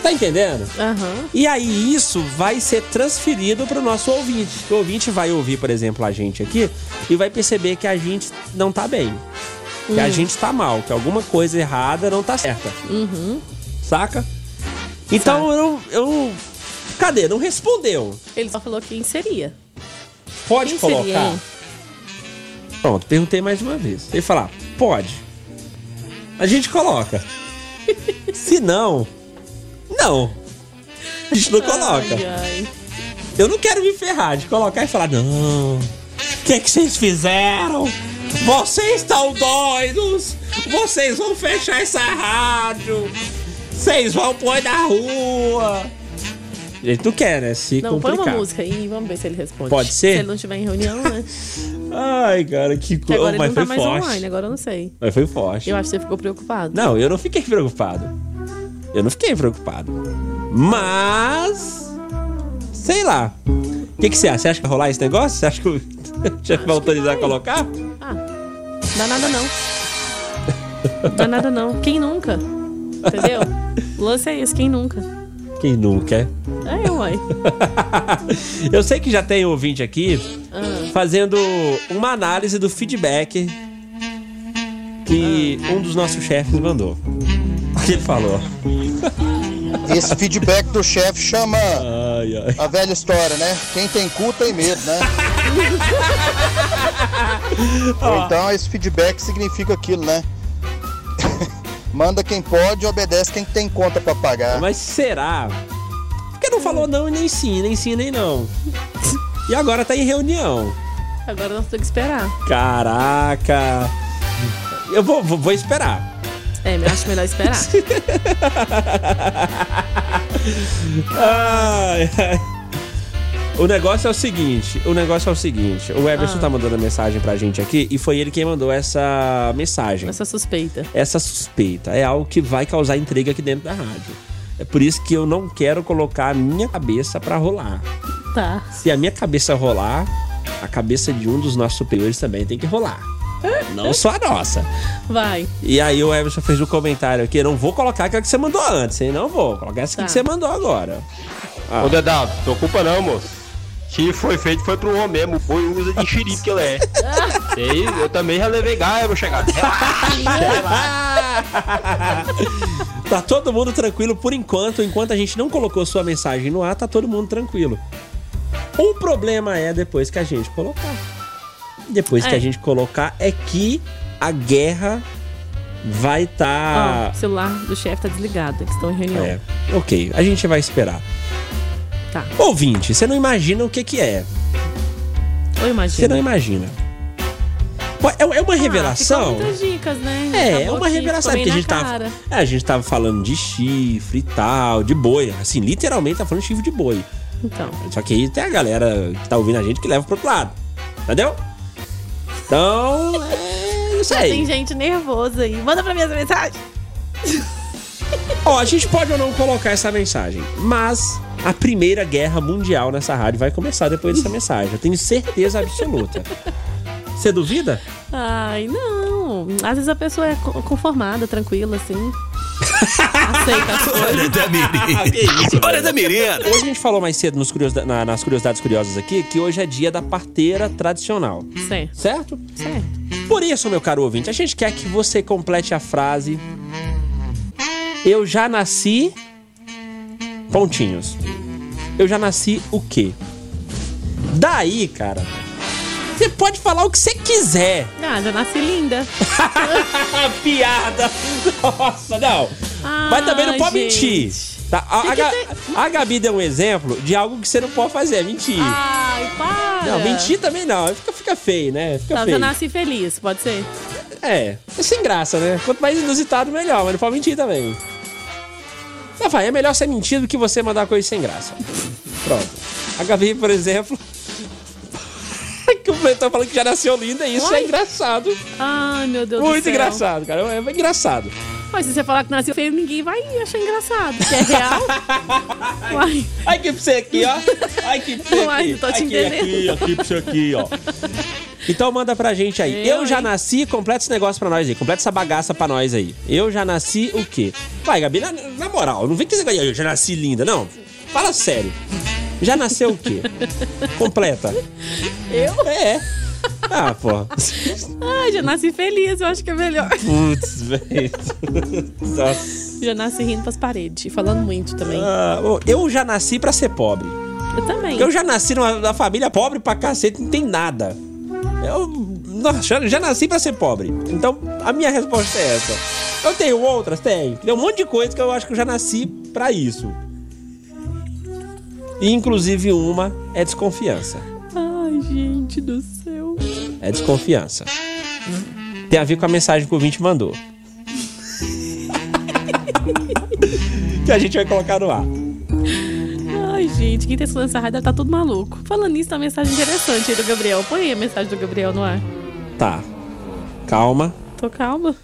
Tá entendendo? Aham. E aí isso vai ser transferido para o nosso ouvinte. O ouvinte vai ouvir, por exemplo, a gente aqui e vai perceber que a gente não tá bem. Que a Hum. gente tá mal, que alguma coisa errada não tá certa. Uhum. Saca? Então eu, eu. Cadê? Não respondeu. Ele só falou quem seria. Pode Quem colocar. seria? Pronto, perguntei mais uma vez. Ele falar, pode. A gente coloca. Se não, não. A gente não coloca. Ai, ai. Eu não quero me ferrar de colocar e falar, não. O que, que vocês fizeram? Vocês estão doidos! Vocês vão fechar essa rádio! Vocês vão pôr na rua! Gente não quer, né? Se Não, põe complicar. uma música aí, vamos ver se ele responde. Pode ser? Se ele não estiver em reunião, né? Ai, cara, que coisa. agora ele Mas não foi tá mais forte. online, agora eu não sei. Mas foi forte. Eu acho que você ficou preocupado. Não, eu não fiquei preocupado. Eu não fiquei preocupado. Mas. Sei lá. O que, que você acha? Você acha que vai rolar esse negócio? Você acha que vai autorizar a colocar? Dá nada não. Dá nada não. Quem nunca? Entendeu? O lance é esse, quem nunca? Quem nunca é? É eu, sei que já tem ouvinte aqui Ah. fazendo uma análise do feedback que um dos nossos chefes mandou. O que ele falou? Esse feedback do chefe chama a velha história, né? Quem tem cu tem medo, né? Então esse feedback significa aquilo, né? Manda quem pode e obedece quem tem conta pra pagar. Mas será? Porque não falou não e nem sim, nem sim, nem não. E agora tá em reunião. Agora nós temos que esperar. Caraca! Eu vou, vou, vou esperar. É, eu acho melhor esperar. Ai, ai. O negócio é o seguinte, o negócio é o seguinte, o Everson Ah. tá mandando a mensagem pra gente aqui e foi ele quem mandou essa mensagem. Essa suspeita. Essa suspeita é algo que vai causar intriga aqui dentro da rádio. É por isso que eu não quero colocar a minha cabeça pra rolar. Tá. Se a minha cabeça rolar, a cabeça de um dos nossos superiores também tem que rolar. Não só a nossa. Vai. E aí o Everson fez um comentário aqui, não vou colocar aquela que você mandou antes, hein? Não vou, colocar essa aqui Tá. que você mandou agora. Ah. Ô, Dedado, preocupa não, moço. Que foi feito foi pro homem mesmo. O boi usa de xerife que ele é. E aí, eu também já levei gaia, meu chegado. Tá todo mundo tranquilo por enquanto, enquanto a gente não colocou sua mensagem no ar, tá todo mundo tranquilo. O problema é depois que a gente colocar. Depois que É. a gente colocar é que a guerra vai Ó, tá o celular do chefe tá desligado, eles estão em reunião. É, ok, a gente vai esperar. Tá. Ouvinte, você não imagina o que que é. Eu imagino. Você não imagina. É, é uma Ah, revelação. muitas dicas, né? É, é uma revelação. Porque a gente tava, é, a gente tava falando de chifre e tal, de boi. Assim, literalmente tá falando de chifre de boi. Então. Só que aí tem a galera que tá ouvindo a gente que leva pro outro lado. Entendeu? Então, é isso Já aí. tem gente nervosa aí. Manda pra mim essa mensagem. Ó, a gente pode ou não colocar essa mensagem, mas a primeira guerra mundial nessa rádio vai começar depois dessa mensagem. Eu tenho certeza absoluta. Você duvida? Ai, não. Às vezes a pessoa é co- conformada, tranquila, assim. Aceita as coisas. Hora da merenda. Isso, Hora velho. da merenda. Hoje a gente falou mais cedo nos curiosidade- na- nas curiosidades curiosas aqui que hoje é dia da parteira tradicional. Certo. Certo? Certo. Por isso, meu caro ouvinte, a gente quer que você complete a frase Eu já nasci. Pontinhos. Eu já nasci o quê? Daí, cara, você pode falar o que você quiser. Ah, já nasci linda. Piada! Nossa, não. Mas também não pode gente. mentir. Tá? A, a Ga- tem- a Gabi deu um exemplo de algo que você não pode fazer, é mentir. Ai, para. Não, mentir também não. Fica, fica feio, né? Fica Então, feio. já nasci feliz, pode ser? É, é sem graça, né? Quanto mais inusitado, melhor, mas não pode mentir também. Vai, é melhor ser mentido do que você mandar coisa sem graça. Pronto. A Gabi, por exemplo. que o Cleiton falando que já nasceu linda, e isso Oi? é engraçado. Ai, meu Deus do Muito céu. engraçado, cara. É engraçado. Mas se você falar que nasceu feio, ninguém vai achar engraçado. Que é real. Uai. Ai, que pra você aqui, ó. Ai, que pra você Uai, aqui. não tô te aqui, entendendo. aqui, aqui pra você aqui, ó. Então manda pra gente aí. Eu, Eu, já hein? nasci, completa esse negócio pra nós aí. Completa essa bagaça pra nós aí. Eu já nasci o quê? Vai, Gabi, na, na moral, não vem que você. Eu já nasci linda, não. Fala sério. Já nasceu o quê? Completa. Eu? É. Ah, pô. Ai, já nasci feliz, eu acho que é melhor. Putz, velho. Já nasci rindo pras paredes. E falando muito também. Ah, eu já nasci pra ser pobre. Eu também. Eu já nasci numa, numa família pobre pra cacete, não tem nada. Eu já, já nasci pra ser pobre. Então, a minha resposta é essa. Eu tenho outras? Tenho. Tem um monte de coisa que eu acho que eu já nasci pra isso. E, inclusive, uma é desconfiança. Ai, gente do céu. É desconfiança. Tem a ver com a mensagem que o ouvinte mandou. que a gente vai colocar no ar. Gente, quem tá escutando essa rádio tá tudo maluco. Falando nisso, tá uma mensagem interessante aí do Gabriel. Põe aí a mensagem do Gabriel no ar. Tá. Calma. Tô calma.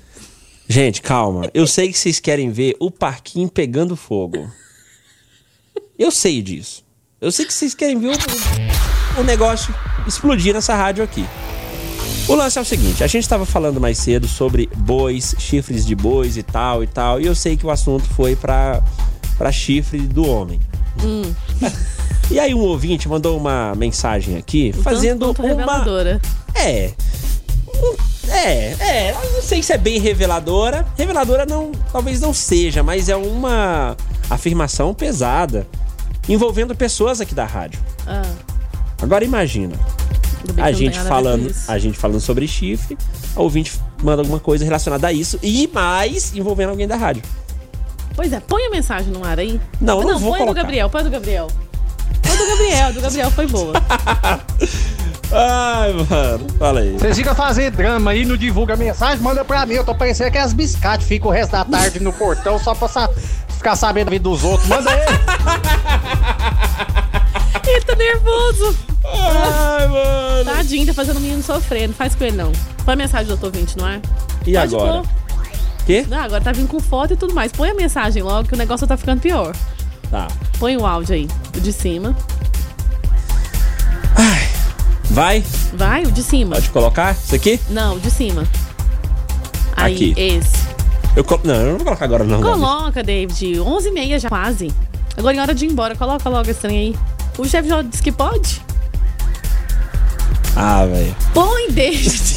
Gente, calma. Eu sei que vocês querem ver o parquinho pegando fogo. Eu sei disso. Eu sei que vocês querem ver o, o negócio explodir nessa rádio aqui. O lance é o seguinte: a gente estava falando mais cedo sobre bois, chifres de bois e tal e tal, e eu sei que o assunto foi pra, pra chifre do homem. Hum. E aí um ouvinte mandou uma mensagem aqui fazendo Tanto quanto uma reveladora. é. Um- É, é. Eu não sei se é bem reveladora. Reveladora não, talvez não seja, mas é uma afirmação pesada envolvendo pessoas aqui da rádio. Ah, Agora imagina. A gente a falando, isso. a gente falando sobre chifre, a ouvinte manda alguma coisa relacionada a isso e mais envolvendo alguém da rádio. Pois é, põe a mensagem no ar aí. Não, Ah, não vou põe a do colocar. Gabriel, põe a do Gabriel. Põe a do Gabriel, a do Gabriel foi boa. Ai, mano, fala aí. Vocês ficam fazendo drama aí, não divulga a mensagem, manda pra mim. Eu tô parecendo que é as biscates, fica o resto da tarde no portão só pra sa- ficar sabendo da vida dos outros. Manda aí. Ele tá nervoso. Ai, mano. Tadinho, tá fazendo o menino sofrer. Não faz com ele, não. Põe a mensagem do outro ouvinte, não é? E Pode agora? pôr. Quê? Não, agora tá vindo com foto e tudo mais. Põe a mensagem logo que o negócio tá ficando pior. Tá. Põe o áudio aí, o de cima. Vai? Vai, o de cima. Pode colocar isso aqui? Não, o de cima. Aí, Aqui. esse. Eu. Não, eu não vou colocar agora não. Coloca, David. 11h30 já quase. Agora é hora de ir embora. Coloca logo esse trem aí. O chefe já disse que pode? Ah, velho. Põe, David.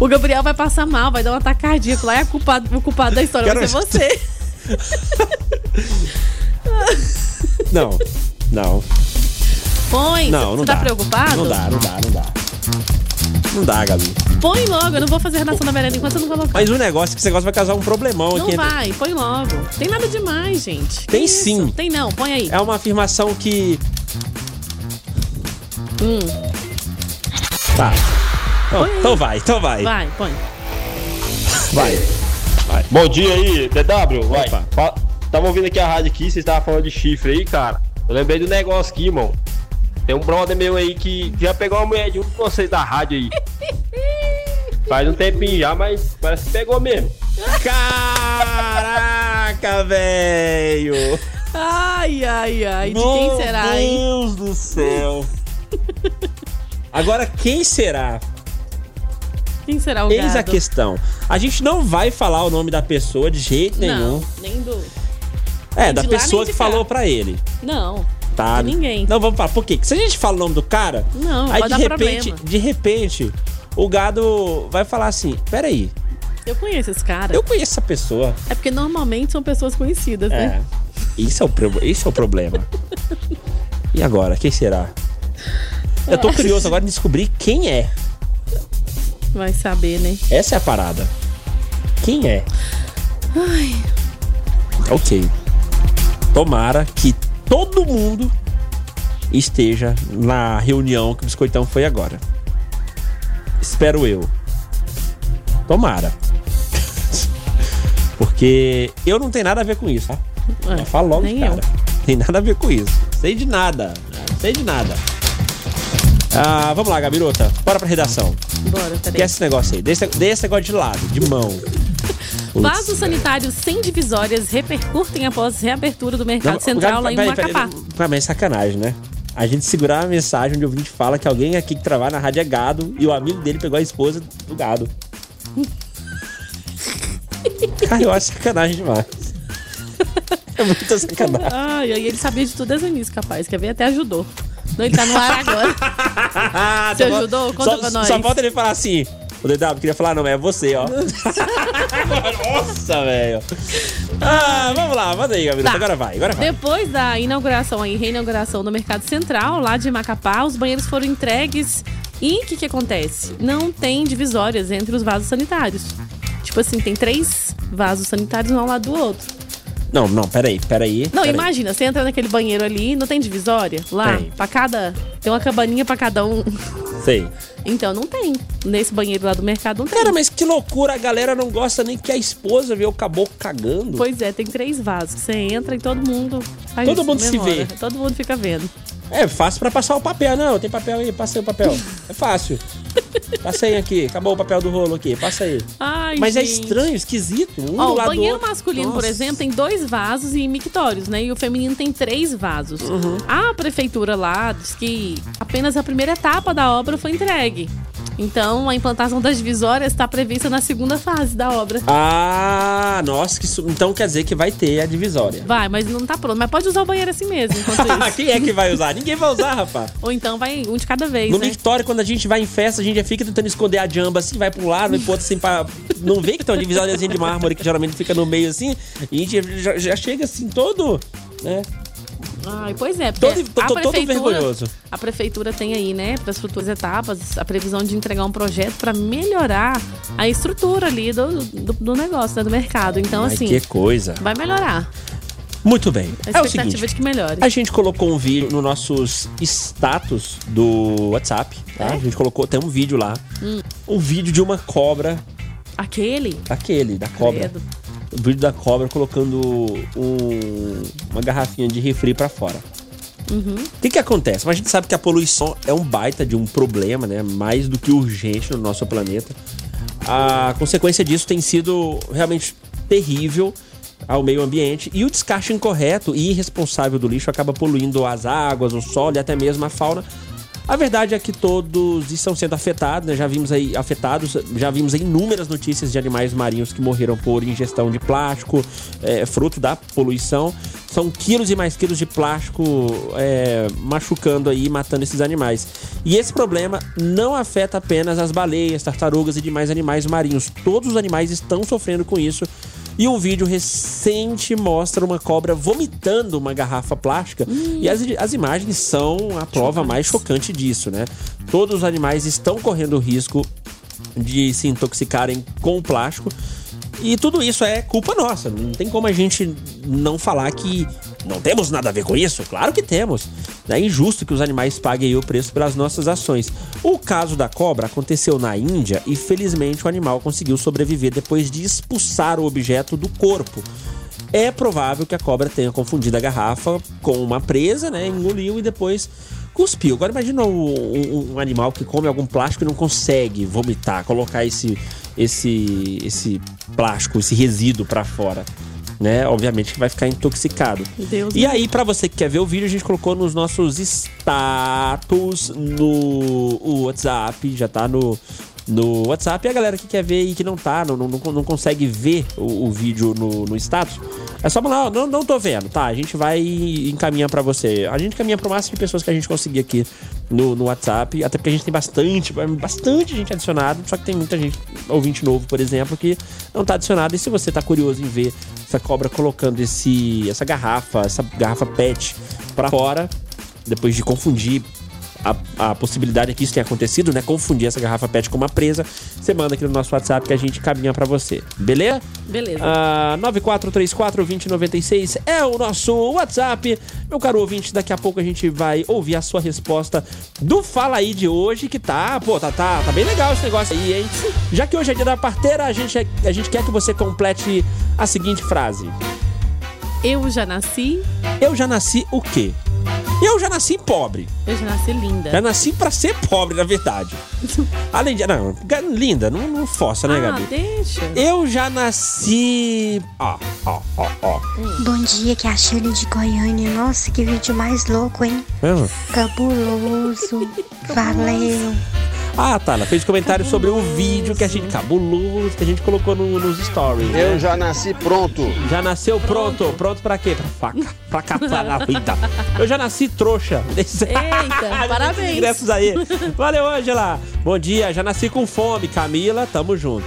o Gabriel vai passar mal, vai dar um ataque cardíaco lá a culpado, o culpado da história vai Quero- ser você. Não. Não. Põe. Não, Você não tá dá. preocupado? Não dá, não dá, não dá. Não dá, Gabi. Põe logo. Eu não vou fazer redação da merenda enquanto você não colocar. Mas o negócio é que esse negócio vai causar um problemão Não aqui. vai, põe logo. Tem nada demais, gente. Que Tem isso? sim. Tem não, põe aí. É uma afirmação que. Hum, Tá. Então, então vai, então vai. vai, põe. Vai. Vai. Bom dia aí, DW, vai. Opa. Tava ouvindo aqui a rádio aqui, vocês estavam falando de chifre aí, cara. Eu lembrei do negócio aqui, irmão. Tem um brother meu aí que já pegou uma mulher de um de vocês da rádio aí. Faz um tempinho já, mas parece que pegou mesmo. Caraca, velho! Ai, ai, ai. De quem será, Meu hein? Deus do céu! Agora, quem será? Quem será o Eis a gado? questão. A gente não vai falar o nome da pessoa de jeito nenhum. Não, nem do... É, nem da de pessoa que de cá. falou pra ele. Não, Tá? de ninguém. Não, vamos falar. Por quê? Se a gente fala o nome do cara, Não, aí vai de repente, problema. de repente, o gado vai falar assim: peraí, Eu conheço esse cara. eu conheço essa pessoa. É porque normalmente são pessoas conhecidas, É. né? Isso é o, pro- isso é o problema. e agora, quem será? Eu tô curioso agora em descobrir quem é. Vai saber, né? Essa é a parada. Quem é? Ai, Ok. Tomara que todo mundo esteja na reunião que o Biscoitão foi agora. Espero eu. Tomara. Porque eu não tenho nada a ver com isso, tá? É, Eu falo logo de nem cara. Tem nada a ver com isso. Sei de nada. Sei de nada. Ah, vamos lá, Gabirota. Bora pra redação. bora, Que é peraí. esse negócio aí? Deixa, deixa esse negócio de lado, de mão. Vasos sanitários sem divisórias repercutem após reabertura do mercado Não, central lá em peraí, peraí, Macapá. Mas é sacanagem, né? A gente segurar uma mensagem onde o ouvinte fala que alguém aqui que trabalha na rádio é gado e o amigo dele pegou a esposa do gado. Cara, eu acho sacanagem demais. É muita sacanagem. Ai, ai, ele sabia de tudo o início, capaz. Quer ver? Até ajudou. Não, ele tá no ar agora. Você ajudou? Conta só, pra nós. Só falta ele falar assim. O DW queria falar, não, é você, ó. Nossa, velho. Ah, vamos lá, manda aí, Gabriel. Tá. Agora vai, agora vai. Depois da inauguração e reinauguração do Mercado Central, lá de Macapá, os banheiros foram entregues. E o que, que acontece? Não tem divisórias entre os vasos sanitários. Tipo assim, tem três vasos sanitários um ao lado do outro. Não, não, peraí, peraí. Não, peraí. imagina, você entra naquele banheiro ali, não tem divisória? Lá, Tem. pra cada. Tem uma cabaninha pra cada um. Sei. Então não tem. Nesse banheiro lá do mercado não tem. Cara, mas que loucura, a galera não gosta nem que a esposa vê o caboclo cagando. Pois é, tem três vasos. Você entra e todo mundo faz Todo isso, mundo se vê. Todo mundo fica vendo. É fácil pra passar o papel. Não, tem papel aí, passa aí o papel. É fácil. Passa aí aqui, acabou o papel do rolo aqui, passa aí. Ai, Mas é gente. estranho, esquisito. Um Ó, o banheiro masculino, por Nossa. exemplo, tem dois vasos e mictórios, né? E o feminino tem três vasos. Uhum. A prefeitura lá diz que apenas a primeira etapa da obra foi entregue. Então, a implantação das divisórias está prevista na segunda fase da obra. Ah, nossa, que su- então quer dizer que vai ter a divisória. Vai, mas não tá pronto. Mas pode usar o banheiro assim mesmo. Quem é que vai usar? Ninguém vai usar, rapaz. Ou então vai um de cada vez, No né? Victória, quando a gente vai em festa, a gente já fica tentando esconder a jamba assim, vai pra um lado, vai pro outro assim, pra... Não vê que tem uma divisóriazinha de mármore que geralmente fica no meio assim, e a gente já, já chega assim todo, né? Ai, pois é, porque Todo- a tô- tô todo vergonhoso. a prefeitura tem aí, né, para as futuras etapas, a previsão de entregar um projeto para melhorar a estrutura ali do, do, do negócio, né, do mercado. Então, Ai, assim, que coisa. vai melhorar. Muito bem. A É o seguinte, de que melhore. a gente colocou um vídeo nos nossos status do WhatsApp, tá? É? A gente colocou, tem um vídeo lá, Hum, um vídeo de uma cobra, aquele? aquele, da cobra. Credo. O vídeo da cobra colocando um- uma garrafinha de refri pra fora. Uhum. O que que acontece? Mas a gente sabe que a poluição é um baita de um problema, né? Mais do que urgente no nosso planeta. A consequência disso tem sido realmente terrível ao meio ambiente e o descarte incorreto e irresponsável do lixo acaba poluindo as águas, o solo e até mesmo a fauna. A verdade é que todos estão sendo afetados, né? Já vimos aí afetados, já vimos inúmeras notícias de animais marinhos que morreram por ingestão de plástico, é, fruto da poluição. São quilos e mais quilos de plástico é, machucando aí, matando esses animais. E esse problema não afeta apenas as baleias, tartarugas e demais animais marinhos. Todos os animais estão sofrendo com isso. E um vídeo recente mostra uma cobra vomitando uma garrafa plástica. E as, as imagens são a prova mais chocante disso, né? Todos os animais estão correndo risco de se intoxicarem com o plástico. E tudo isso é culpa nossa. Não tem como a gente não falar que não temos nada a ver com isso. Claro que temos. É injusto que os animais paguem o preço pelas nossas ações. O caso da cobra aconteceu na Índia e felizmente o animal conseguiu sobreviver depois de expulsar o objeto do corpo. É provável que a cobra tenha confundido a garrafa com uma presa, né? Engoliu e depois cuspiu. Agora imagina um, um- um animal que come algum plástico e não consegue vomitar, colocar esse, esse, esse plástico, esse resíduo pra fora. Né? Obviamente que vai ficar intoxicado. Deus E aí, pra você que quer ver o vídeo, a gente colocou nos nossos status no WhatsApp, já tá no, no WhatsApp. E a galera que quer ver e que não tá, não, não, não consegue ver o, o vídeo no, no status, é só falar, ó, não, não tô vendo, tá? A gente vai encaminhar pra você. A gente caminha pro máximo de pessoas que a gente conseguir aqui no, no WhatsApp, até porque a gente tem bastante, bastante gente adicionada, só que tem muita gente, ouvinte novo, por exemplo, que não tá adicionado. E se você tá curioso em ver essa cobra colocando esse, essa garrafa, essa garrafa PET pra fora, depois de confundir a, a possibilidade que isso tenha acontecido, né? Confundir essa garrafa PET com uma presa, você manda aqui no nosso WhatsApp que a gente caminha pra você, beleza? Beleza. Ah, 9434-2096 é o nosso WhatsApp. Meu caro ouvinte, daqui a pouco a gente vai ouvir a sua resposta do Fala Aí de hoje, que tá, pô, tá, tá, tá bem legal esse negócio aí, hein? Já que hoje é dia da parteira, a gente, a gente quer que você complete a seguinte frase. Eu já nasci. Eu já nasci o quê? Eu já nasci pobre. Eu já nasci linda. Já nasci pra ser pobre, na verdade. Além de. Não, linda, não, não força, né, ah, Gabi? deixa. Eu já nasci. Ó, ó, ó, ó. Bom dia, que é a Shirley de Goiânia. Nossa, que vídeo mais louco, hein? Mesmo? Cabuloso. Valeu. Ah, tá. Ela fez comentário sobre o vídeo que a gente. Cabuloso, que a gente colocou no- nos stories. né? Eu já nasci pronto. Já nasceu pronto. Pronto pra quê? Pra faca. Pra catar na fita. Eu já nasci trouxa. Eita, parabéns. Ingressos aí. Valeu, Ângela. Bom dia. Já nasci com fome. Camila, tamo junto.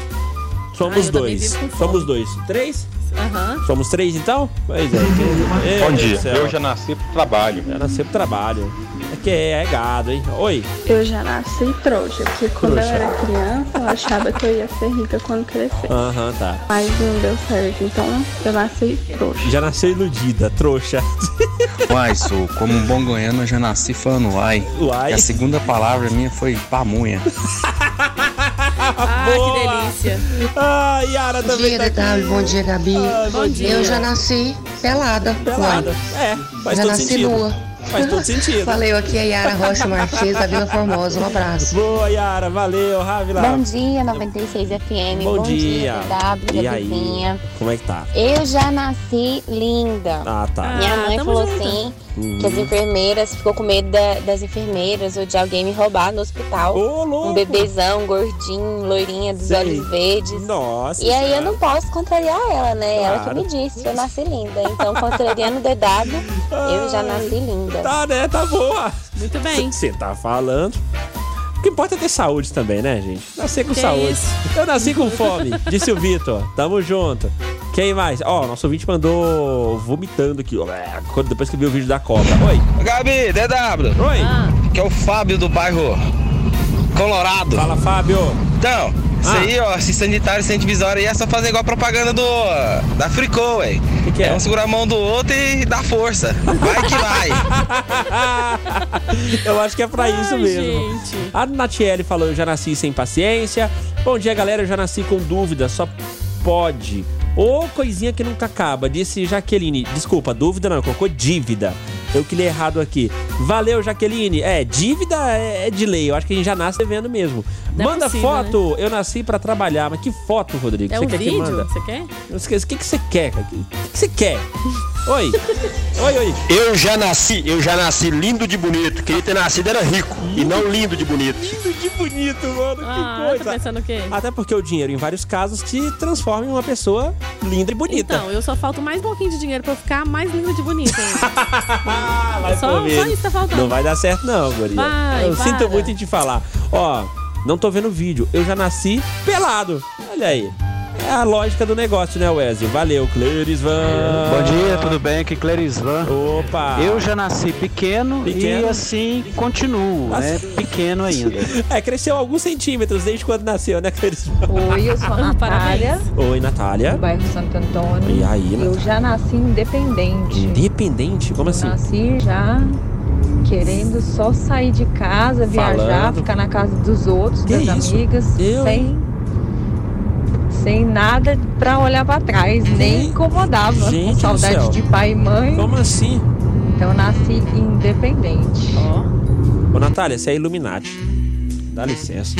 Somos Ah, dois. Somos dois. Três? Aham. Somos três então? Pois é. Bom dia, eu já nasci pro trabalho. Já nasci pro trabalho. Que é, é gado, hein? Oi. Eu já nasci trouxa, porque quando Trouxa. eu era criança, eu achava que eu ia ser rica quando crescer. Aham, tá. Mas não deu certo, então eu nasci trouxa. Já nasceu iludida, trouxa. Uai, sou, como um bom goiano, eu já nasci falando uai. Uai. E a segunda palavra minha foi pamunha. Ah, que delícia. Ah, Yara Bom também dia, tá. DW. Bom dia, Gabi. Ah, bom dia. Eu já nasci pelada. Pelada. Uai. É, faz já todo nasci sentido. nua. Faz todo sentido. Valeu, aqui é Yara Rocha Martins, da Vila Formosa. Um abraço. Boa, Yara. Valeu, Ravila. Bom dia, 96 FM. Bom dia. DW, E aí? vizinha. Como é que tá? Eu já nasci linda. Ah, tá. Minha mãe tamo falou junto. assim Uhum. que as enfermeiras ficou com medo da- das enfermeiras ou de alguém me roubar no hospital. um bebezão, gordinho, loirinha, dos Sei. olhos verdes. Nossa. E aí eu não posso contrariar ela, né? Ela que Claro. me disse que eu nasci linda. Então, contrariando o DW, eu já nasci linda. Tá, né? Tá boa. Muito bem. Você tá falando. O que importa é ter saúde também, né, gente? Nascer com Que saúde. isso? Eu nasci com fome, disse o Vitor. Tamo junto. Quem mais? Ó, nosso ouvinte mandou vomitando aqui, ó. Depois que viu o vídeo da cobra. Oi. Gabi, DW. Oi. Que é o Fábio do bairro Colorado. Fala, Fábio. Então, isso Ah. aí, ó, esse sanitário, sem divisória aí é só fazer igual a propaganda do da Fricô, ué. Que que é? um segurar a mão do outro e dar força. Vai que vai. Eu acho que é pra isso Ai, mesmo. gente. A Natiele falou: Eu já nasci sem paciência. Bom dia, galera. Eu já nasci com dúvida. Só pode. Ô, coisinha que nunca acaba. Disse Jaqueline. Desculpa, dúvida não. Colocou dívida. Eu que li errado aqui. Valeu, Jaqueline. É, dívida é, é de lei. Eu acho que a gente já nasce devendo mesmo. Não é manda possível, foto. Eu nasci pra trabalhar. Mas que foto, Rodrigo? É Você um quer que vídeo? manda? Você quer? O que, que você quer? O que, que você quer? Oi. Oi, oi. Eu já nasci, eu já nasci lindo de bonito. Queria ter nascido era rico e não lindo de bonito. Lindo de bonito, mano. Ah, que coisa. tá pensando o quê? Até porque o dinheiro, em vários casos, te transforma em uma pessoa linda e bonita. Então, eu só falto mais um pouquinho de dinheiro pra eu ficar mais linda de bonita. ainda. Vai só, só isso tá faltando. Não vai dar certo, não, Guria. Vai, eu para. sinto muito em te falar. Ó, não tô vendo o vídeo. Eu já nasci pelado. Olha aí. É a lógica do negócio, né, Wesley? Valeu, Clerisvan. Bom dia, tudo bem? Aqui é Clerisvan. Opa! Eu já nasci pequeno, Pequeno? e assim continuo, né? Pequeno ainda. É, cresceu alguns centímetros desde quando nasceu, né, Clerisvan? Oi, eu sou a Natália, Oi, Natália. do bairro Santo Antônio. E aí, Eu Natália? já nasci independente. Independente? Como assim? Nasci já querendo só sair de casa, viajar, Falando. ficar na casa dos outros, Que das isso? amigas, Eu, sem sem nada pra olhar pra trás, nem incomodava, Gente com saudade de pai e mãe. Como assim? Então eu nasci independente. Ô, Natália, você é Illuminati. Dá licença.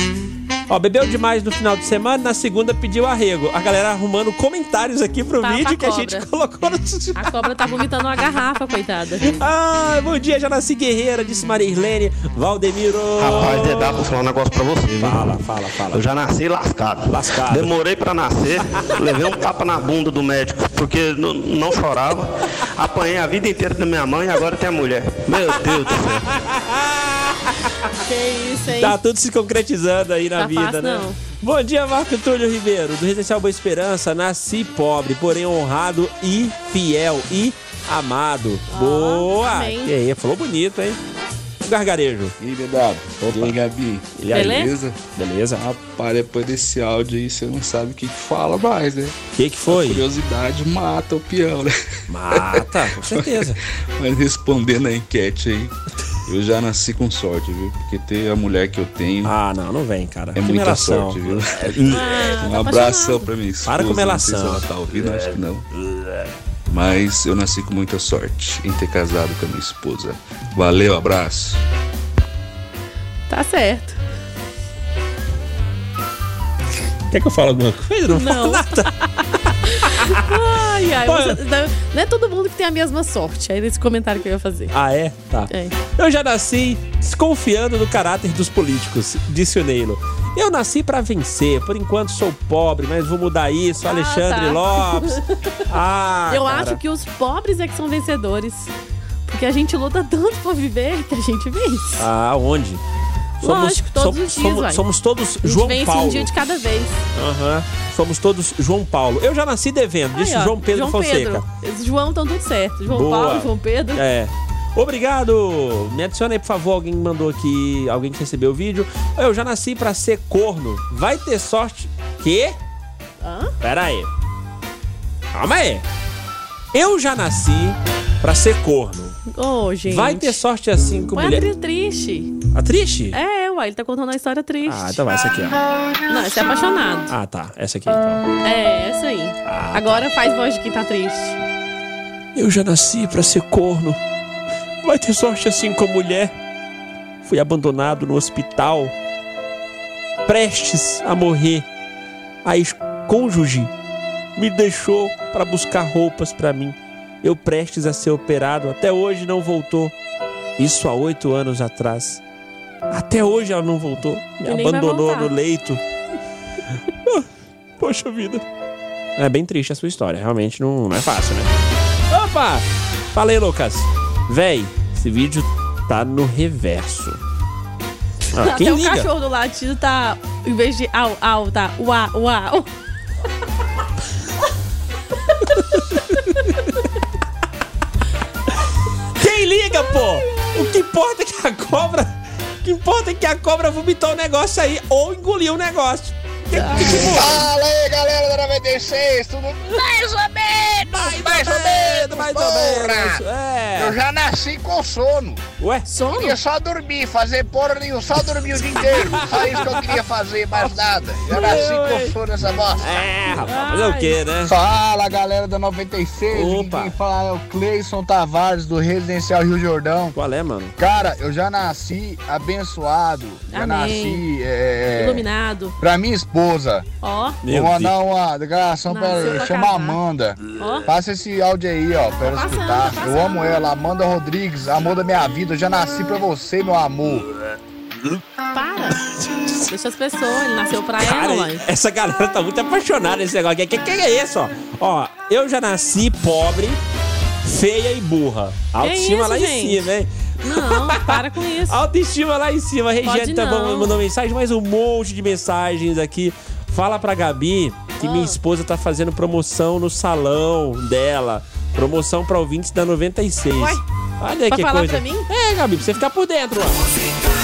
Ó, bebeu demais no final de semana, na segunda pediu arrego. A galera arrumando comentários aqui pro Tá vídeo que a gente colocou no. A cobra tá vomitando uma garrafa, coitada. Ah, bom dia, já nasci guerreira, disse Marilene. Valdemiro. Rapaz, DW, vou falar um negócio pra você, viu? Fala, fala, fala. Eu já nasci lascado. Lascado. Demorei pra nascer, levei um tapa na bunda do médico, porque não, não chorava. Apanhei a vida inteira da minha mãe e agora tem a mulher. Meu Deus do céu. Que isso, hein? Tá tudo se concretizando aí na Tá vida, fácil, né? não. Bom dia, Marco Túlio Ribeiro, do Residencial Boa Esperança. Nasci pobre, porém honrado e fiel e amado. Boa! amém. E aí, falou bonito, hein? Gargarejo. E aí, DW? E aí, Gabi? E aí? Beleza? Beleza. Rapaz, depois desse áudio aí, você não sabe o que, que fala mais, né? O que, que foi? A curiosidade mata o peão, né? Mata, com certeza. Mas respondendo a enquete aí, eu já nasci com sorte, viu? Porque ter a mulher que eu tenho. Ah, não, não vem, cara. É Que muita melação. sorte, viu? Ah, um tá abração pra minha esposa. Para com Não sei melação. se ela tá ouvindo, acho que não. Mas eu nasci com muita sorte em ter casado com a minha esposa. Valeu, abraço. Tá certo. Quer que eu fale alguma coisa? Não, Não. falo nada. Ai, ai. Você- não, é todo mundo que tem a mesma sorte. Aí nesse comentário que eu ia fazer. Ah, é? Tá. É. Eu já nasci desconfiando do caráter dos políticos, disse o Neilo. Eu nasci pra vencer, por enquanto sou pobre, mas vou mudar isso, Alexandre tá. Lopes. Ah, eu cara. acho que os pobres é que são vencedores. Porque a gente luta tanto pra viver que a gente vence. Ah, onde? Lógico, todos som- os dias, somos, somos todos João vence Paulo. um dia de cada vez. Aham. Somos todos João Paulo. Eu já nasci devendo, disse João Pedro Fonseca. Pedro. Esses João estão tudo certo. João Boa. Paulo, João Pedro. É. Obrigado! Me adiciona aí, por favor. Alguém mandou aqui, alguém que recebeu o vídeo. Eu já nasci pra ser corno. Vai ter sorte. Quê? Hã? Pera aí. Calma aí. Eu já nasci pra ser corno. Ô, gente. Vai ter sorte assim com mulher. tri- triste. A triste? É, uai, ele tá contando uma história triste. Ah, então vai essa aqui, ó. Não, esse é apaixonado. Ah, tá. Essa aqui então. É, essa aí. Ah, Agora faz voz de quem tá triste. Eu já nasci pra ser corno. Vai ter sorte assim com mulher. Fui abandonado no hospital, prestes a morrer. A ex-cônjuge me deixou pra buscar roupas pra mim. Eu prestes a ser operado, até hoje não voltou. Isso há oito anos atrás. Até hoje ela não voltou. Me E abandonou no leito. Ah, Poxa vida. É bem triste a sua história. Realmente não, não é fácil, né? Opa! Falei, Lucas. Véi, esse vídeo tá no reverso. Ah, Até quem o liga? cachorro do latido tá, em vez de au, au, tá uau, uau. Cobra. O que importa é que a cobra vomitou o negócio aí ou engoliu o negócio. Que, que, que muda? Fala aí, galera da 96, tudo mais ou menos, mais, ou menos, mais ou porra. menos, é. Eu já nasci com sono. Ué? Sono? Queria só dormir, fazer porra nenhuma, só dormir o dia inteiro. Só isso que eu queria fazer, mais nada. Já nasci com sono nessa bosta. É, rapaz, fazer o quê, né? Fala, galera da 96. Opa. Quem fala é o Cleison Tavares, do Residencial Rio Jordão. Qual é, mano? Cara, eu já nasci abençoado. Já Amém. nasci. É, Iluminado. Pra minha esposa. Ó. Meu Vou mandar uma declaração pra ela. Chama casar. Amanda. Ó. Passa esse áudio aí, ó, pra ela passando, escutar. tá Eu amo ela, Amanda Rodrigues, amor da minha vida. Eu já nasci pra você, meu amor. Para. Deixa as pessoas, ele nasceu pra Cara, ela, mãe. essa galera tá muito apaixonada nesse negócio. Que, que, que é isso, ó? Ó, eu já nasci pobre, feia e burra. Autoestima isso, lá gente? em cima, hein? Não, para com isso. Autoestima lá em cima. A Regiane tá bom, não. mandou mensagem, mais um monte de mensagens aqui. Fala pra Gabi que Ah. minha esposa tá fazendo promoção no salão dela. Promoção pra ouvintes da 96. Ué? Olha aí Pra que falar coisa. pra mim? É, Gabi, pra você ficar por dentro, ó.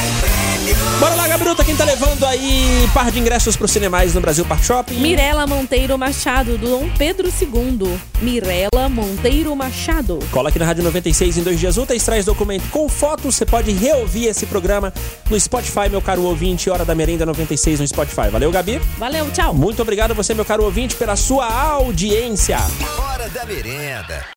Bora lá, Gabrielta, quem tá levando aí par de ingressos pro Cinemais no Brasil Park Shopping? Mirela Monteiro Machado, do Dom Pedro II. Mirela Monteiro Machado. Cola aqui na Rádio 96 em dois dias úteis, traz documento com fotos. Você pode reouvir esse programa no Spotify, meu caro ouvinte. Hora da Merenda 96 no Spotify. Valeu, Gabi. Valeu, tchau. Muito obrigado você, meu caro ouvinte, pela sua audiência. Hora da merenda.